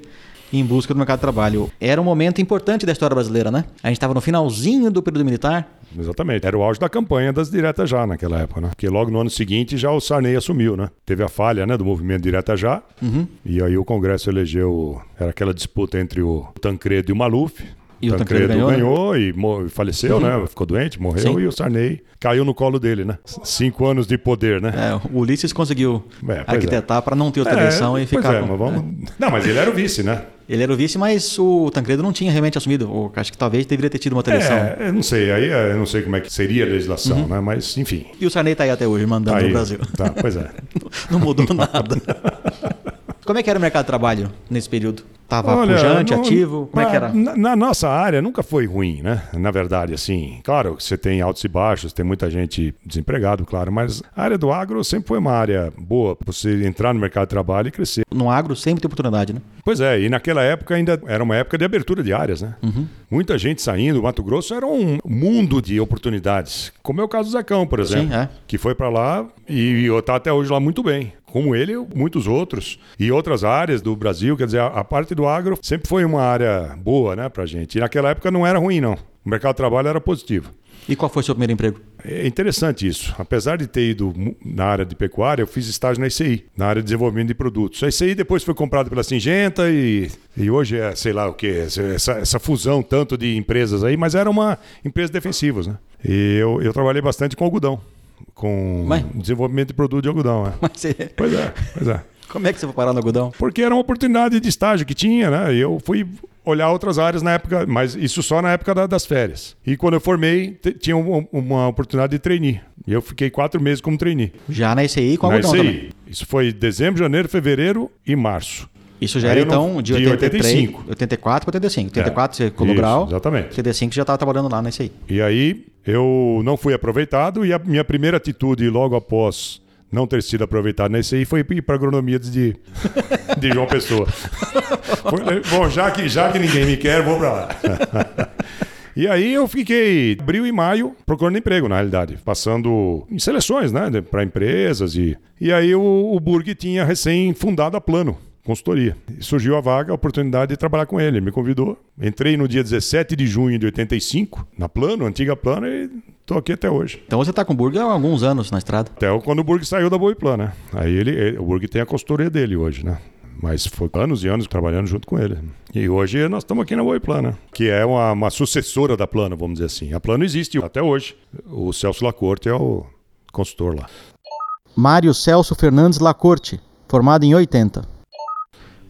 em busca do mercado de trabalho. Era um momento importante da história brasileira, né? A gente estava no finalzinho do período militar. Exatamente. Era o auge da campanha das diretas já naquela época, né? Porque logo no ano seguinte já o Sarney assumiu, né? Teve a falha, né, do movimento direta já. Uhum. E aí o Congresso elegeu, era aquela disputa entre o Tancredo e o Maluf. E o Tancredo ganhou, né? e faleceu, né? Ficou doente, morreu Sim. e o Sarney caiu no colo dele, né? Cinco anos de poder, né? É, o Ulisses conseguiu É, pois arquitetar para não ter outra eleição e pois ficar. é, com- mas vamos... Não, mas ele era o vice, né? Ele era o vice, mas o Tancredo não tinha realmente assumido. Ou acho que talvez deveria ter tido uma eleição. É, eu não sei, aí é, eu não sei como é que seria a legislação, Uhum. né? Mas, enfim. E o Sarney tá aí até hoje, mandando Tá aí. no Brasil. Tá, pois é. <laughs> Não mudou nada. <laughs> Como é que era o mercado de trabalho nesse período? Tava Olha, pujante, não- ativo? Como é que na- era? Na, na nossa área nunca foi ruim, né? Na verdade, assim. Claro, você tem altos e baixos, tem muita gente desempregado, claro, mas a área do agro sempre foi uma área boa para você entrar no mercado de trabalho e crescer. No agro sempre tem oportunidade, né? Pois é, e naquela época ainda era uma época de abertura de áreas, né? Uhum. Muita gente saindo, o Mato Grosso era um mundo de oportunidades, como é o caso do Zacão, por exemplo, Sim, é. que foi para lá e está até hoje lá muito bem. Como ele e muitos outros. E outras áreas do Brasil, quer dizer, a, a parte do agro sempre foi uma área boa, né, pra gente. E naquela época não era ruim, não. O mercado de trabalho era positivo. E qual foi o seu primeiro emprego? É interessante isso. Apesar de ter ido na área de pecuária, eu fiz estágio na ICI, na área de desenvolvimento de produtos. A ICI depois foi comprada pela Singenta e, e hoje é, sei lá o que, essa, essa fusão tanto de empresas aí, mas era uma empresa defensivas, né? E eu, eu trabalhei bastante com algodão, com Mas- desenvolvimento de produto de algodão. É. Mas você- Pois é, pois é. Como é que você foi parar no algodão? Porque era uma oportunidade de estágio que tinha, né? Eu fui olhar outras áreas na época, mas isso só na época da- das férias. E quando eu formei, tinha uma, uma oportunidade de trainee. E eu fiquei quatro meses como trainee. Já na ICI com Na algodão ICI. também. Isso foi dezembro, janeiro, fevereiro e março. Isso já Aí era então de de 83, 85. 84 para 85. 84 você colou grau. exatamente. 85 você já estava trabalhando lá na ICI. E aí eu não fui aproveitado e a minha primeira atitude logo após não ter sido aproveitado na ICI foi ir para agronomia de, <laughs> de João Pessoa. <laughs> Foi- bom, já que, já que ninguém me quer, vou para lá. <laughs> E aí eu fiquei abril e maio procurando emprego, na realidade, passando em seleções, né, para empresas e e aí o, o Burg tinha recém fundado a Plano consultoria. E surgiu a vaga, a oportunidade de trabalhar com ele. Ele me convidou. Entrei no dia 17 de junho de 85, na Plano, antiga Plano, e tô aqui até hoje. Então você está com o Burger há alguns anos na estrada. Até quando o Burg saiu da Boiplan, né? Aí ele, ele- o Burg tem a consultoria dele hoje, né? Mas foi anos e anos trabalhando junto com ele. E hoje nós estamos aqui na Boiplan, né? Que é uma, uma sucessora da Plano, vamos dizer assim. A Plano existe até hoje. O Celso Lacorte é o consultor lá. Mário Celso Fernandes Lacorte, formado em 80.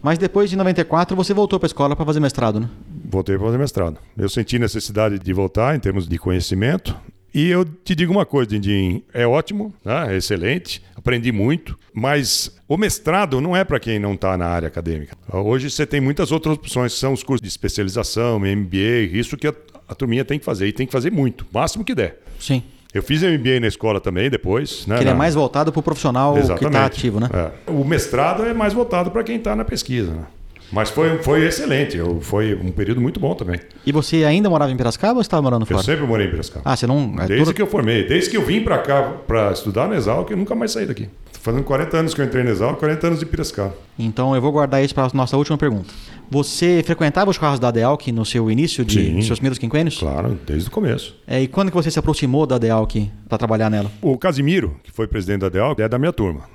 Mas depois de 94 você voltou para a escola para fazer mestrado, né? Voltei para fazer mestrado. Eu senti necessidade de voltar em termos de conhecimento. E eu te digo uma coisa, Dindim, é ótimo, né? é excelente, aprendi muito, mas o mestrado não é para quem não está na área acadêmica. Hoje você tem muitas outras opções, são os cursos de especialização, MBA, isso que a, a turminha tem que fazer, e tem que fazer muito, o máximo que der. Sim. Eu fiz MBA na escola também depois. Né, Que ele é mais voltado para o profissional que Exatamente. está ativo, né? É. O mestrado é mais voltado para quem está na pesquisa. Né? Mas foi, foi excelente, eu, foi um período muito bom também. E você ainda morava em Piracicaba ou você estava morando Eu fora? sempre morei em Piracicaba. Ah, você não. é Desde tudo- que eu formei, desde que eu vim pra cá pra estudar no Exalc, eu nunca mais saí daqui. Fazendo 40 anos que eu entrei no Exalc, 40 anos de Piracicaba. Então eu vou guardar isso para a nossa última pergunta. Você frequentava os carros da Adealc no seu início de Sim. nos seus primeiros quinquênios? Claro, desde o começo. É, e quando que você se aproximou da Adealc para trabalhar nela? O Casimiro, que foi presidente da DEAL, é da minha turma.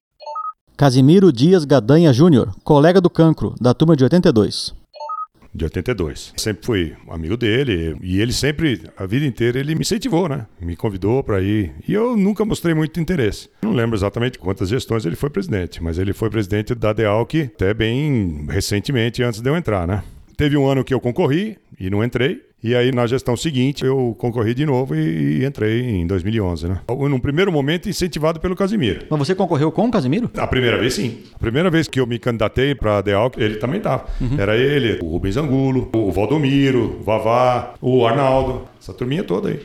Casimiro Dias Gadanha Júnior, colega do Cancro, da turma de 82. De 82. Sempre fui amigo dele e ele sempre, a vida inteira, ele me incentivou, né? Me convidou para ir. E eu nunca mostrei muito interesse. Não lembro exatamente quantas gestões ele foi presidente, mas ele foi presidente da DEALC até bem recentemente, antes de eu entrar, né? Teve um ano que eu concorri e não entrei. E aí, na gestão seguinte, eu concorri de novo e, e entrei em 2011, né? Num primeiro momento, incentivado pelo Casimiro. Mas você concorreu com o Casimiro? A primeira vez, sim. A primeira vez que eu me candidatei para a DEAL, ele também estava. Uhum. Era ele, o Rubens Angulo, o Valdomiro, o Vavá, o Arnaldo. Essa turminha toda aí.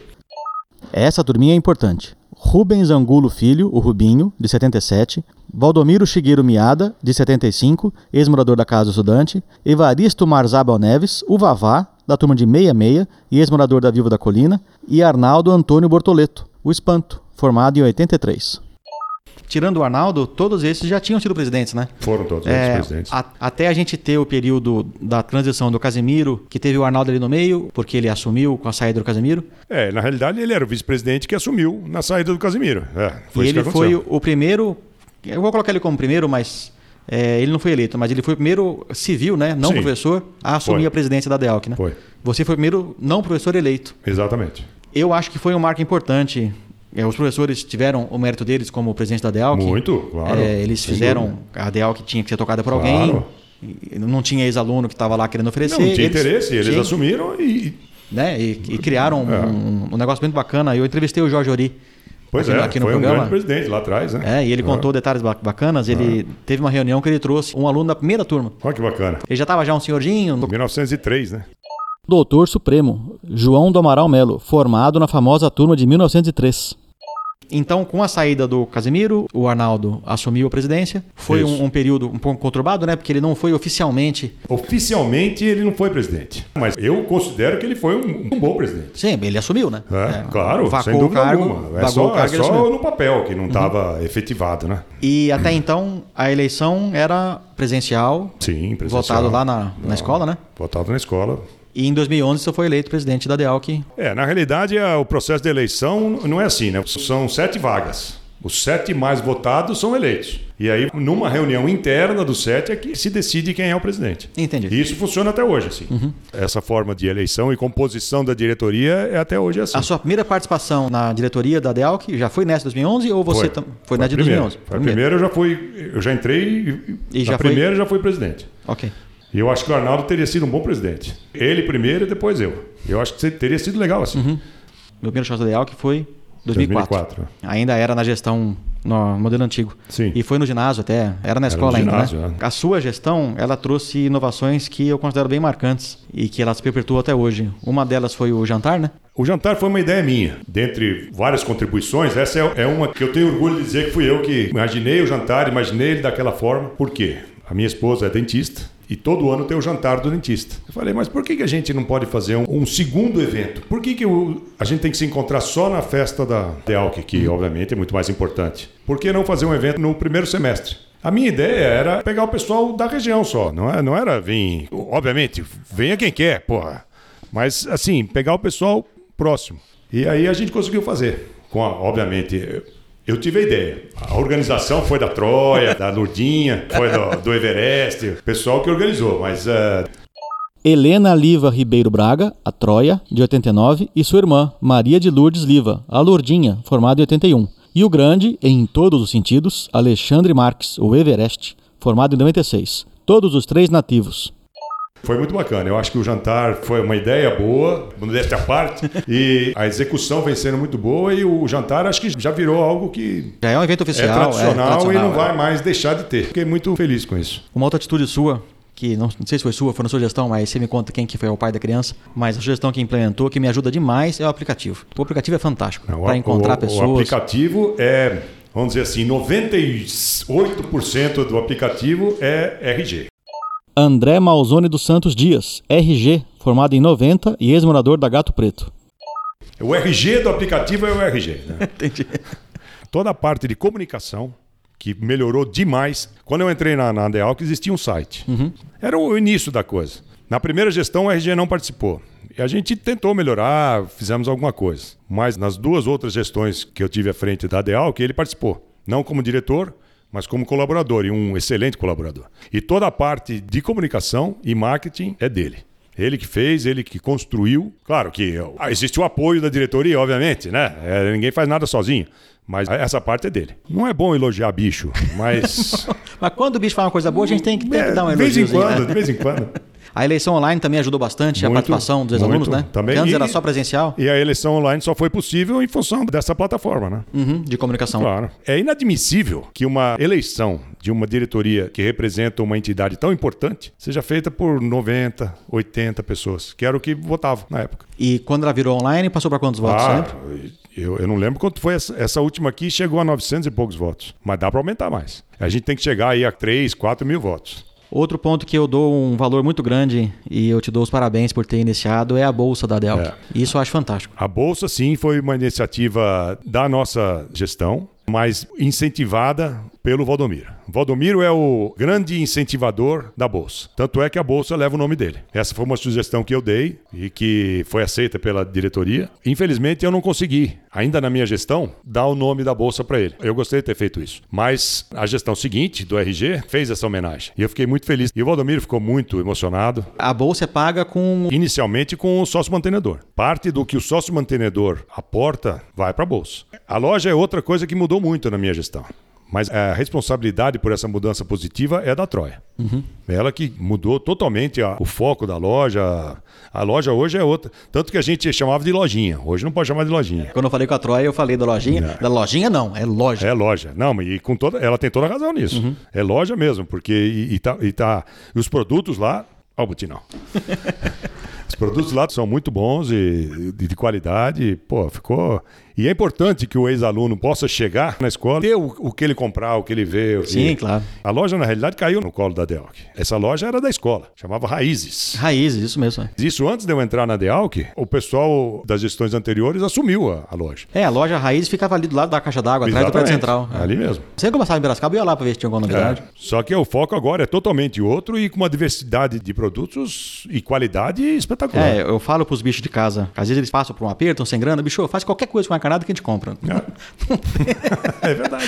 Essa turminha é importante. Rubens Angulo Filho, o Rubinho, de 77, Valdomiro Shigeru Miada, de 75, ex-morador da Casa do Estudante, Evaristo Marzabal Neves, o Vavá, da turma de 66 e ex-morador da Viva da Colina, e Arnaldo Antônio Bortoleto, o Espanto, formado em 83. Tirando o Arnaldo, todos esses já tinham sido presidentes, né? Foram todos é, presidentes. A, até a gente ter o período da transição do Casemiro, que teve o Arnaldo ali no meio, porque ele assumiu com a saída do Casemiro. É, na realidade ele era o vice-presidente que assumiu na saída do Casemiro. É, foi e ele foi o primeiro, eu vou colocar ele como primeiro, mas é, ele não foi eleito, mas ele foi o primeiro civil, né, não Sim. professor, a assumir foi. a presidência da DEALC, né? Foi. Você foi o primeiro não professor eleito. Exatamente. Eu acho que foi um marco importante. É, os professores tiveram o mérito deles como presidente da DEALC. Muito, claro. É, eles fizeram a DEALC tinha que ser tocada por claro. alguém. Não tinha ex-aluno que estava lá querendo oferecer. Não, não tinha eles, interesse, eles tinha, assumiram e... Né, e, e criaram é. um, um, negócio muito bacana. Eu entrevistei o Jorge Ori Pois aqui, é, aqui no foi programa. um grande presidente lá atrás, né? É, e ele contou detalhes bacanas. Ele teve uma reunião que ele trouxe um aluno da primeira turma. Olha que bacana. Ele já estava já um senhorzinho. 1903, né? Doutor Supremo, João do Amaral Melo, formado na famosa turma de 1903. Então, com a saída do Casemiro, o Arnaldo assumiu a presidência. Foi um, um, período um pouco conturbado, né? Porque ele não foi oficialmente. Oficialmente ele não foi presidente. Mas eu considero que ele foi um, um bom presidente. Sim, ele assumiu, né? É, é, claro, sem dúvida cargo, alguma. É só, é só no papel que não estava uhum. efetivado, né? E até então a eleição era presencial. Sim, presencial. Votado lá na, na escola, né? Votado na escola. E em 2011 você foi eleito presidente da DEALC. É, na realidade o processo de eleição não é assim, né? São sete vagas. Os sete mais votados são eleitos. E aí, numa reunião interna dos sete, é que se decide quem é o presidente. Entendi. E isso funciona até hoje, assim. Uhum. Essa forma de eleição e composição da diretoria é até hoje assim. A sua primeira participação na diretoria da DEALC já foi nessa 2011 ou você foi, foi na de 2011? Foi a primeira, eu já fui, eu já entrei e na já primeira foi... já fui presidente. Ok. E eu acho que o Arnaldo teria sido um bom presidente. Ele primeiro e depois eu. Eu acho que teria sido legal assim. Uhum. Meu primeiro chance ideal que foi 2004. 2004. Ainda era na gestão no modelo antigo. Sim. E foi no ginásio até, era na escola era ginásio, ainda. Né? É. A sua gestão, ela trouxe inovações que eu considero bem marcantes e que elas perpetuam até hoje. Uma delas foi o jantar, né? O jantar foi uma ideia minha. Dentre várias contribuições, essa é, é uma que eu tenho orgulho de dizer que fui eu que imaginei o jantar, imaginei ele daquela forma. Por quê? A minha esposa é dentista e todo ano tem o jantar do dentista. Eu falei, mas por que, que a gente não pode fazer um, um segundo evento? Por que, que o, a gente tem que se encontrar só na festa da DEALC, que obviamente é muito mais importante? Por que não fazer um evento no primeiro semestre? A minha ideia era pegar o pessoal da região só, não, é, não era vir. Obviamente, venha quem quer, porra. Mas, assim, pegar o pessoal próximo. E aí a gente conseguiu fazer. Com a, obviamente, eu tive a ideia. A organização foi da Troia, da Lurdinha, foi do, do Everest, o pessoal que organizou, mas. Uh... Helena Liva Ribeiro Braga, a Troia, de 89, e sua irmã, Maria de Lourdes Liva, a Lurdinha, formada em 81. E o grande, em todos os sentidos, Alexandre Marques, o Everest, formado em 96. Todos os três nativos. Foi muito bacana. Eu acho que o jantar foi uma ideia boa, modéstia à parte, e a execução vem sendo muito boa e o jantar acho que já virou algo que já é um evento oficial, é tradicional, é tradicional e não é. vai mais deixar de ter. Fiquei muito feliz com isso. Uma outra atitude sua que não, não, sei se foi sua, foi na sugestão, mas você me conta quem que foi o pai da criança. Mas a sugestão que implementou, que me ajuda demais, é o aplicativo. O aplicativo é fantástico para encontrar o, pessoas. O aplicativo é, vamos dizer assim, 98% do aplicativo é RG. André Malzone dos Santos Dias, RG, formado em 90 e ex-morador da Gato Preto. O RG do aplicativo é o RG. Né? <laughs> Entendi. Toda a parte de comunicação, que melhorou demais. Quando eu entrei na, na Deal, existia um site. Uhum. Era o início da coisa. Na primeira gestão, o RG não participou. E a gente tentou melhorar, fizemos alguma coisa. Mas nas duas outras gestões que eu tive à frente da Deal, que ele participou. Não como diretor, mas como colaborador e um excelente colaborador. E toda a parte de comunicação e marketing é dele. Ele que fez, ele que construiu. Claro que ah, existe o apoio da diretoria, obviamente, né? É, ninguém faz nada sozinho. Mas essa parte é dele. Não é bom elogiar bicho, mas. <laughs> mas quando o bicho faz uma coisa boa, a gente tem que, tem que é, dar um elogio. De vez em quando, né? de vez em quando. A eleição online também ajudou bastante muito, a participação dos ex-alunos, né? Também. antes e, era só presencial. E a eleição online só foi possível em função dessa plataforma, né? Uhum, de comunicação. Claro. É inadmissível que uma eleição de uma diretoria que representa uma entidade tão importante seja feita por 90, 80 pessoas, que era o que votavam na época. E quando ela virou online, passou para quantos votos ah, sempre? Eu, eu, não lembro quanto foi essa, essa, última aqui, chegou a 900 e poucos votos. Mas dá para aumentar mais. A gente tem que chegar aí a 3, 4 mil votos. Outro ponto que eu dou um valor muito grande e eu te dou os parabéns por ter iniciado é a Bolsa da Delta. É. Isso eu acho fantástico. A Bolsa, sim, foi uma iniciativa da nossa gestão mas incentivada pelo Valdomiro. Valdomiro é o grande incentivador da Bolsa. Tanto é que a Bolsa leva o nome dele. Essa foi uma sugestão que eu dei e que foi aceita pela diretoria. Infelizmente, eu não consegui, ainda na minha gestão, dar o nome da Bolsa para ele. Eu gostaria de ter feito isso. Mas a gestão seguinte, do RG, fez essa homenagem. E eu fiquei muito feliz. E o Valdomiro ficou muito emocionado. A Bolsa é paga com. Inicialmente com o sócio mantenedor. Parte do que o sócio mantenedor aporta vai para a Bolsa. A loja é outra coisa que mudou mudou muito na minha gestão. Mas a responsabilidade por essa mudança positiva é da Troia. Uhum. Ela que mudou totalmente a, o foco da loja. A loja hoje é outra. Tanto que a gente chamava de lojinha. Hoje não pode chamar de lojinha. Quando eu falei com a Troia, eu falei da lojinha. Não. Da lojinha não, é loja. É loja. Não, e com toda, ela tem toda a razão nisso. Uhum. É loja mesmo, porque e, e, tá, e, tá, os produtos lá. Ó, oh, Butinão. <laughs> Os produtos lá são muito bons e de, de qualidade. Pô, ficou. E é importante que o ex-aluno possa chegar na escola, ter o, o, que ele comprar, o que ele vê. Sim, e... claro. A loja, na realidade, caiu no colo da Delc. Essa loja era da escola, chamava Raízes. Raízes, isso mesmo. É. Isso antes de eu entrar na Delc, o pessoal das gestões anteriores assumiu a, a loja. É, a loja Raízes ficava ali do lado da caixa d'água, atrás do prédio central. É. Ali mesmo. Sempre que eu passava em Piracicaba, eu ia lá para ver se tinha alguma novidade. É. Só que o foco agora é totalmente outro e com uma diversidade de produtos e qualidade espetacular. É, eu falo pros bichos de casa. Às vezes eles passam por um aperto, estão sem grana. Bicho, faz qualquer coisa com a encarnada que a gente compra. É, <laughs> é verdade.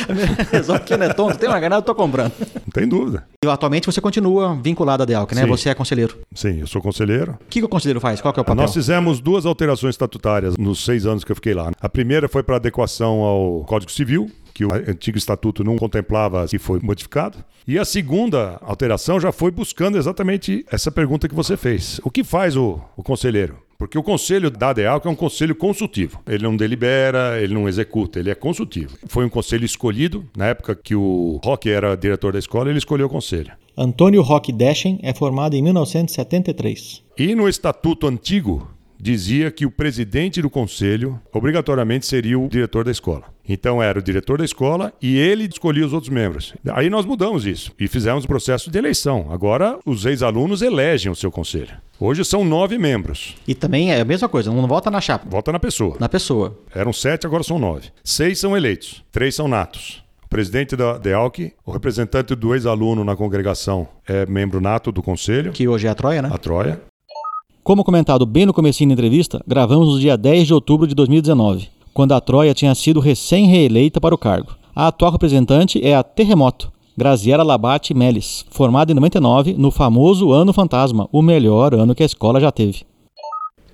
Só que é tonto, tem uma encarnada, eu tô comprando. Não tem dúvida. E atualmente você continua vinculado à DEALC, né? Sim. Você é conselheiro. Sim, eu sou conselheiro. O que, que o conselheiro faz? Qual que é o papel? Nós fizemos duas alterações estatutárias nos seis anos que eu fiquei lá. A primeira foi para adequação ao Código Civil, que o antigo estatuto não contemplava e foi modificado. E a segunda alteração já foi buscando exatamente essa pergunta que você fez. O que faz o, o conselheiro? Porque o conselho da ADEAL é um conselho consultivo. Ele não delibera, ele não executa, ele é consultivo. Foi um conselho escolhido, na época que o Roque era diretor da escola, ele escolheu o conselho. Antônio Roque Deschen é formado em 1973. E no estatuto antigo, dizia que o presidente do conselho obrigatoriamente seria o diretor da escola. Então era o diretor da escola e ele escolhia os outros membros. Aí nós mudamos isso e fizemos o processo de eleição. Agora os ex-alunos elegem o seu conselho. Hoje são nove membros. E também é a mesma coisa, não vota na chapa. Vota na pessoa. Na pessoa. Eram sete, agora são nove. Seis são eleitos, três são natos. O presidente da DEALC, o representante do ex-aluno na congregação é membro nato do conselho. Que hoje é a Troia, né? A Troia. Como comentado bem no comecinho da entrevista, gravamos no dia 10 de outubro de 2019, quando a Troia tinha sido recém-reeleita para o cargo. A atual representante é a Terremoto, Graziela Labate Melis, formada em 99 no famoso Ano Fantasma, o melhor ano que a escola já teve.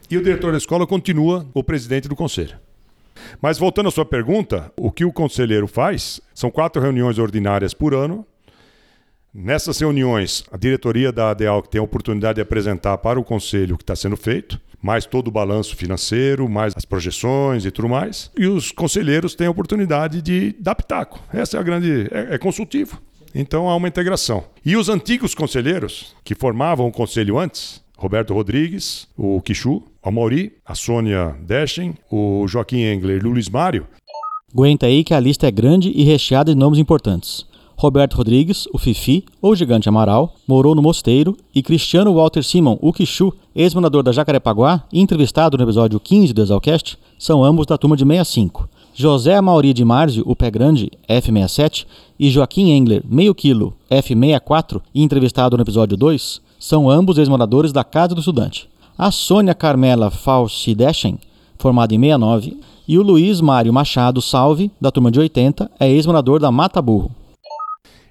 E o diretor da escola continua o presidente do conselho. Mas voltando à sua pergunta, o que o conselheiro faz são quatro reuniões ordinárias por ano, Nessas reuniões, a diretoria da ADEAL tem a oportunidade de apresentar para o conselho o que está sendo feito, mais todo o balanço financeiro, mais as projeções e tudo mais. E os conselheiros têm a oportunidade de dar pitaco. Essa é a grande. é, é consultivo. Então há uma integração. E os antigos conselheiros, que formavam o conselho antes, Roberto Rodrigues, o Quixu, a Mauri, a Sônia Deschen, o Joaquim Engler e o Luiz Mário. Aguenta aí que a lista é grande e recheada de nomes importantes. Roberto Rodrigues, o Fifi, ou Gigante Amaral, morou no Mosteiro, e Cristiano Walter Simon, o Quixu, ex-morador da Jacarepaguá, entrevistado no episódio 15 do Exalcast, são ambos da turma de 65. José Mauri de Márzio, o Pé Grande, F67, e Joaquim Engler, meio quilo, F64, entrevistado no episódio 2, são ambos ex-moradores da Casa do Estudante. A Sônia Carmela Falsi Deschen, formada em 69, e o Luiz Mário Machado Salve, da turma de 80, é ex-morador da Mata Burro.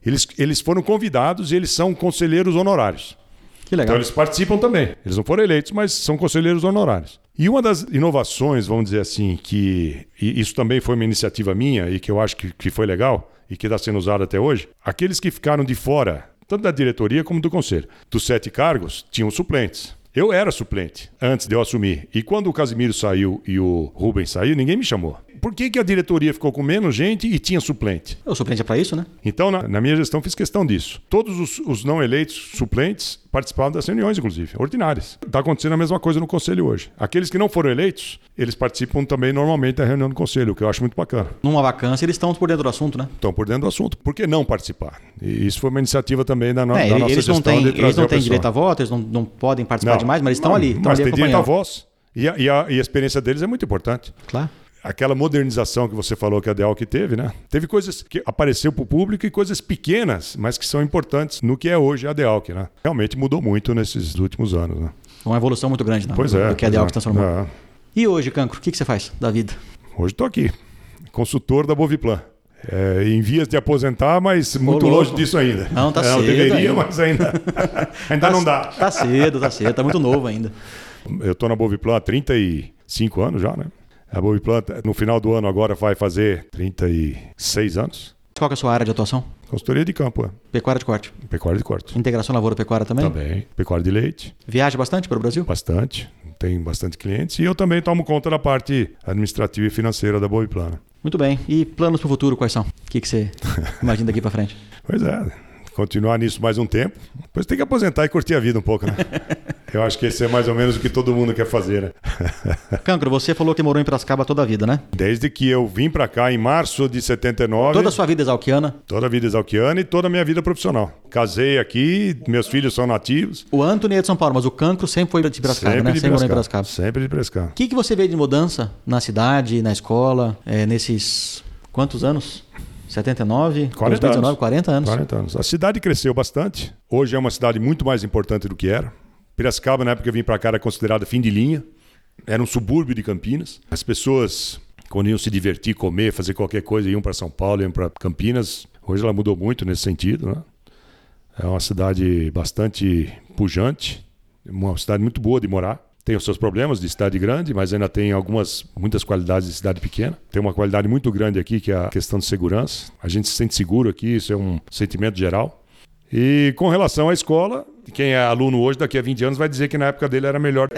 Eles, eles foram convidados e eles são conselheiros honorários. Que legal. Então eles participam também. Eles não foram eleitos, mas são conselheiros honorários. E uma das inovações, vamos dizer assim, que isso também foi uma iniciativa minha e que eu acho que, que foi legal e que está sendo usado até hoje, aqueles que ficaram de fora, tanto da diretoria como do conselho, dos sete cargos, tinham suplentes. Eu era suplente antes de eu assumir. E quando o Casimiro saiu e o Rubens saiu, ninguém me chamou. Por que, que a diretoria ficou com menos gente e tinha suplente? O suplente é para isso, né? Então, na, na, minha gestão, fiz questão disso. Todos os, os, não eleitos suplentes participavam das reuniões, inclusive, ordinárias. Está acontecendo a mesma coisa no conselho hoje. Aqueles que não foram eleitos, eles participam também normalmente da reunião do conselho, o que eu acho muito bacana. Numa vacância, eles estão por dentro do assunto, né? Estão por dentro do assunto. Por que não participar? E isso foi uma iniciativa também da, no, é, da nossa eles gestão. Não têm, eles não têm direito a voto, eles não, não podem participar não, demais, mas eles estão ali. Mas ali tem direito à voz. E a, e, a, e a experiência deles é muito importante. Claro aquela modernização que você falou que a Delc teve, né? Teve coisas que apareceu para o público e coisas pequenas, mas que são importantes no que é hoje a Delc, né? Realmente mudou muito nesses últimos anos, né? Uma evolução muito grande, né? Pois do, é. Do que a Delc é. transformou. É. E hoje, Cancro, o que, que você faz da vida? Hoje estou aqui, consultor da Boviplan. É, em vias de aposentar, mas muito louco. longe disso ainda. Não, tá é, cedo Eu deveria, ainda. mas ainda, <laughs> ainda não dá. Tá cedo, tá cedo, tá muito novo ainda. Eu estou na Boviplan há 35 anos já, né? A Boviplan, no final do ano agora, vai fazer 36 anos. Qual é a sua área de atuação? Consultoria de campo, é. Pecuária de corte. Pecuária de corte. Integração lavoura-pecuária também? Também. Pecuária de leite, Viaja bastante para o Brasil? bastante. Tem bastante clientes. E eu também tomo conta da parte administrativa e financeira da Boviplan. né? Muito bem. E planos para o futuro quais são? O que, que você <laughs> imagina daqui para frente? Pois é, continuar nisso mais um tempo. Depois tem que aposentar e curtir a vida um pouco, né? <laughs> Eu acho que esse é mais ou menos o que todo mundo quer fazer, né? <laughs> Cancro, você falou que morou em Piracicaba toda a vida, né? Desde que eu vim pra cá em março de 79, Toda a sua vida exalquiana. toda a vida exalquiana e toda a minha vida profissional. Casei aqui, meus filhos são nativos. O Antônio é de São Paulo, mas o Cancro sempre foi de Piracicaba, né? de Sempre morou em. Piracicaba. Sempre de Piracicaba. O que, que você vê de mudança na cidade, na escola, é, nesses quantos anos? 79? 40 2019, anos. 40 anos. 40 anos. A cidade cresceu bastante. Hoje é uma cidade muito mais importante do que era. Piracicaba, na época que eu vim para cá, era considerada fim de linha. Era um subúrbio de Campinas. As pessoas, quando iam se divertir, comer, fazer qualquer coisa, iam para São Paulo, iam para Campinas. Hoje ela mudou muito nesse sentido. Né? É uma cidade bastante pujante, uma cidade muito boa de morar. Tem os seus problemas de cidade grande, mas ainda tem algumas, muitas qualidades de cidade pequena. Tem uma qualidade muito grande aqui, que é a questão de segurança. A gente se sente seguro aqui, isso é um sentimento geral. E com relação à escola, quem é aluno hoje, daqui a 20 anos, vai dizer que na época dele era melhor.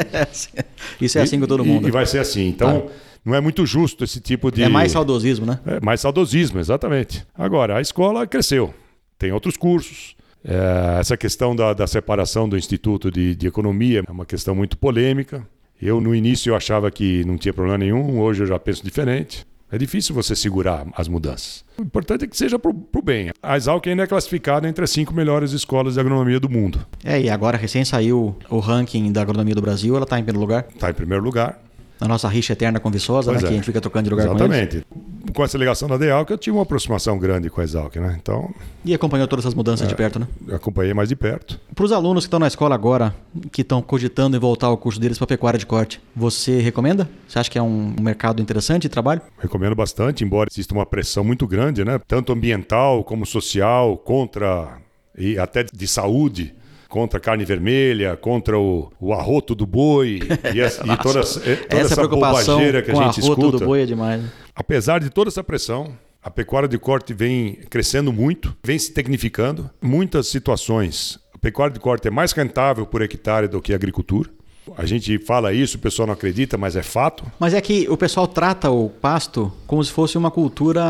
<laughs> Isso é assim com todo mundo. E, vai ser assim. Então, não é muito justo esse tipo de. É mais saudosismo, né? É, mais saudosismo, exatamente. Agora, a escola cresceu, tem outros cursos. É, essa questão da, da separação do Instituto de, de Economia é uma questão muito polêmica. Eu, no início, eu achava que não tinha problema nenhum, hoje eu já penso diferente. É difícil você segurar as mudanças. O importante é que seja para o bem. A Exalc ainda é classificada entre as cinco melhores escolas de agronomia do mundo. É, e agora recém saiu o ranking da agronomia do Brasil, ela está em primeiro lugar. Está em primeiro lugar. Na nossa rixa eterna com Viçosa, né? É. Que a gente fica trocando de lugar com eles. Exatamente. Com essa ligação da Dealc, eu tive uma aproximação grande com a Exalc, né? Então, E acompanhou todas essas mudanças É. de perto, né? acompanhei mais de perto. Para os alunos que estão na escola agora, que estão cogitando em voltar o curso deles para pecuária de corte, você recomenda? Você acha que é um mercado interessante de trabalho? Recomendo bastante, embora exista uma pressão muito grande, né? Tanto ambiental como social, contra e até de saúde, contra a carne vermelha, contra o, o arroto do boi e, essa, e <laughs> toda, essa- toda essa, preocupação bobageira que a a gente escuta. do boi é demais. né? Apesar de toda essa pressão, a pecuária de corte vem crescendo muito, vem se tecnificando. Muitas situações, a pecuária de corte é mais rentável por hectare do que a agricultura. A gente fala isso, o pessoal não acredita, mas é fato. Mas é que o pessoal trata o pasto como se fosse uma cultura.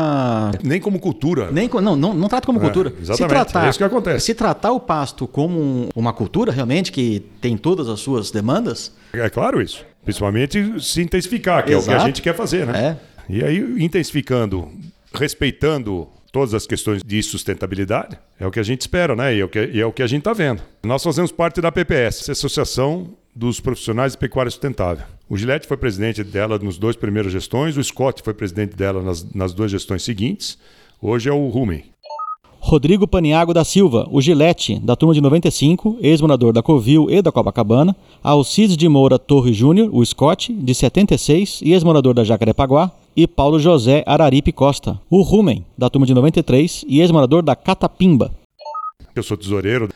Nem como cultura. Nem, não, não, não trata como É, cultura. exatamente, Se tratar, é isso que acontece. Se tratar o pasto como um- uma cultura realmente que tem todas as suas demandas, É claro isso. Principalmente se intensificar, que é o que Exato. a gente quer fazer, né? É. E aí, intensificando, respeitando todas as questões de sustentabilidade, é o que a gente espera, né? E é o que, e é o que a gente está vendo. Nós fazemos parte da PPS, Associação dos Profissionais de Pecuária Sustentável. O Gillette foi presidente dela nos dois primeiros gestões, o Scott foi presidente dela nas, nas duas gestões seguintes. Hoje é o Rumen. Rodrigo Paniago da Silva, o Gilete, da turma de 95, ex-morador da Covil e da Copacabana, Alcides de Moura Torre Júnior, o Scott, de 76 e ex-morador da Jacarepaguá, e Paulo José Araripe Costa, o Rumen, da turma de 93 e ex-morador da Catapimba. Eu sou tesoureiro.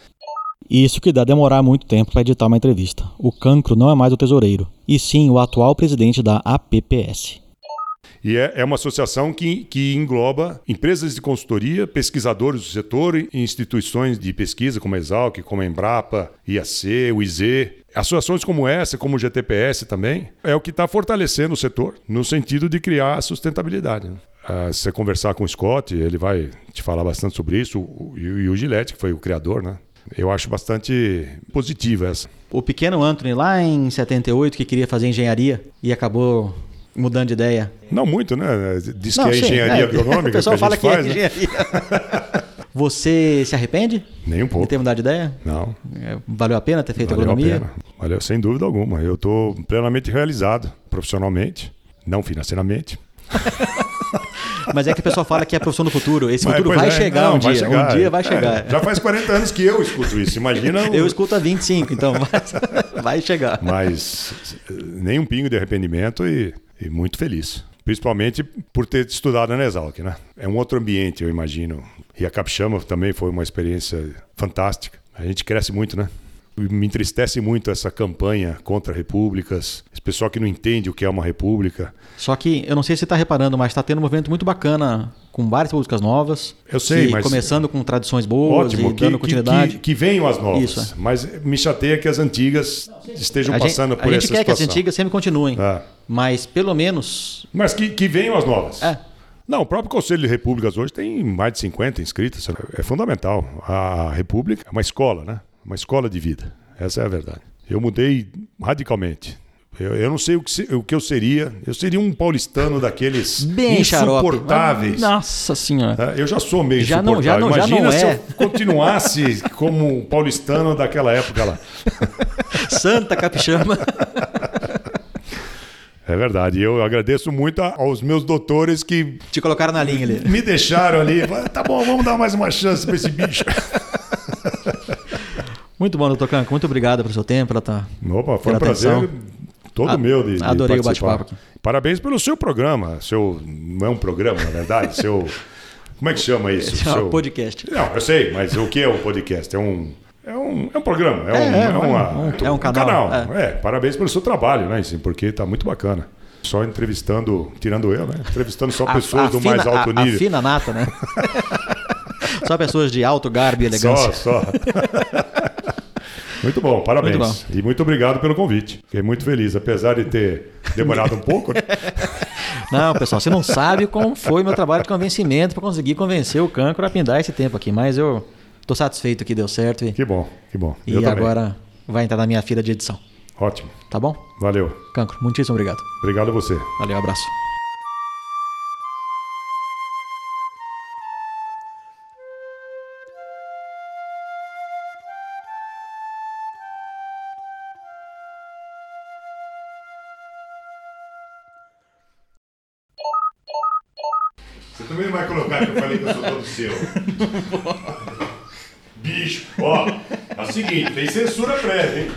Isso que dá demorar muito tempo para editar uma entrevista. O cancro não é mais o tesoureiro, e sim o atual presidente da APPS. E é, é uma associação que, que engloba empresas de consultoria, pesquisadores do setor e instituições de pesquisa como a Exalc, como a Embrapa, IAC, o IZ. Associações como essa, como o GTPS também, é o que está fortalecendo o setor no sentido de criar sustentabilidade. Né? Uh, se você conversar com o Scott, ele vai te falar bastante sobre isso, e, e o Gillette, que foi o criador, né? Eu acho bastante positiva essa. O pequeno Anthony, lá em 78, que queria fazer engenharia e acabou mudando de ideia. Não muito, né? Diz Não, que é sim, engenharia é. agronômica. <laughs> O pessoal que fala que é faz, é engenharia. <laughs> Você se arrepende? Nem um pouco. De ter mudado de ideia? Não. É, valeu a pena ter feito valeu agronomia? A pena. Valeu, sem dúvida alguma. Eu estou plenamente realizado profissionalmente, não financeiramente. <laughs> <laughs> Mas é que o pessoal fala que é a profissão do futuro. Esse Mas, futuro vai é, chegar não, um dia. Chegar. Um dia vai chegar. É, já faz 40 anos que eu escuto isso. Imagina. Eu escuto há 25, então vai, <laughs> vai chegar. Mas nem um pingo de arrependimento e, e muito feliz. Principalmente por ter estudado na Exalc, né? É um outro ambiente, eu imagino. E a Capixama também foi uma experiência fantástica. A gente cresce muito, né? Me entristece muito essa campanha contra repúblicas, esse pessoal que não entende o que é uma república. Só que eu não sei se você está reparando, mas está tendo um movimento muito bacana com várias repúblicas novas. Eu sei, mas começando com tradições boas ótimo, e dando que, continuidade. Que, que, venham as novas. Isso. É. Mas me chateia que as antigas estejam a passando gente, por essa situação. A gente quer situação. que as antigas sempre continuem, é. mas pelo menos. Mas que, que venham as novas. É. Não, o próprio Conselho de Repúblicas hoje tem mais de 50 inscritos. É fundamental. A República é uma escola, né? Uma escola de vida. Essa é a verdade. Eu mudei radicalmente. Eu, eu não sei o que, o que, eu seria. Eu seria um paulistano daqueles Bem insuportáveis. Nossa senhora. É, eu já sou meio já insuportável. Não, já não, Imagina já não é. se eu continuasse como paulistano daquela época lá. <laughs> Santa Capixama. É verdade. Eu agradeço muito aos meus doutores que. Te colocaram na linha ali. Me deixaram ali. Tá bom, vamos dar mais uma chance para esse bicho. <laughs> Muito bom, doutor Canco. Muito obrigado pelo seu tempo. Ela tá Opa, foi um prazer atenção. todo A, meu de, Adorei de o bate-papo. Parabéns pelo seu programa. Seu, não é um programa, na verdade. seu, como é que chama isso? <laughs> Seu... É um podcast. Não, eu sei, mas o que é um podcast? É um... É um, é um programa, é, um, é, é, uma, um, é um canal. Um canal. É. parabéns pelo seu trabalho, né? Porque está muito bacana. Só entrevistando, tirando eu, né? Entrevistando só pessoas a, do fina, mais alto nível. A fina nata, né? <laughs> só pessoas de alto garbo e elegância. Só, só. <laughs> Muito bom, parabéns. Muito bom. E muito obrigado pelo convite. Fiquei muito feliz, apesar de ter demorado um pouco. Né? <laughs> Não, pessoal, você não sabe como foi meu trabalho de convencimento para conseguir convencer o cancro a pindar esse tempo aqui, mas eu estou satisfeito que deu certo. E... Que bom, que bom. E eu agora também. vai entrar na minha fila de edição. Ótimo. Tá bom? Valeu. Cancro, muitíssimo obrigado. Obrigado a você. Valeu, abraço. Todo seu. <laughs> Bicho, ó, é o seguinte, tem censura prévia, hein?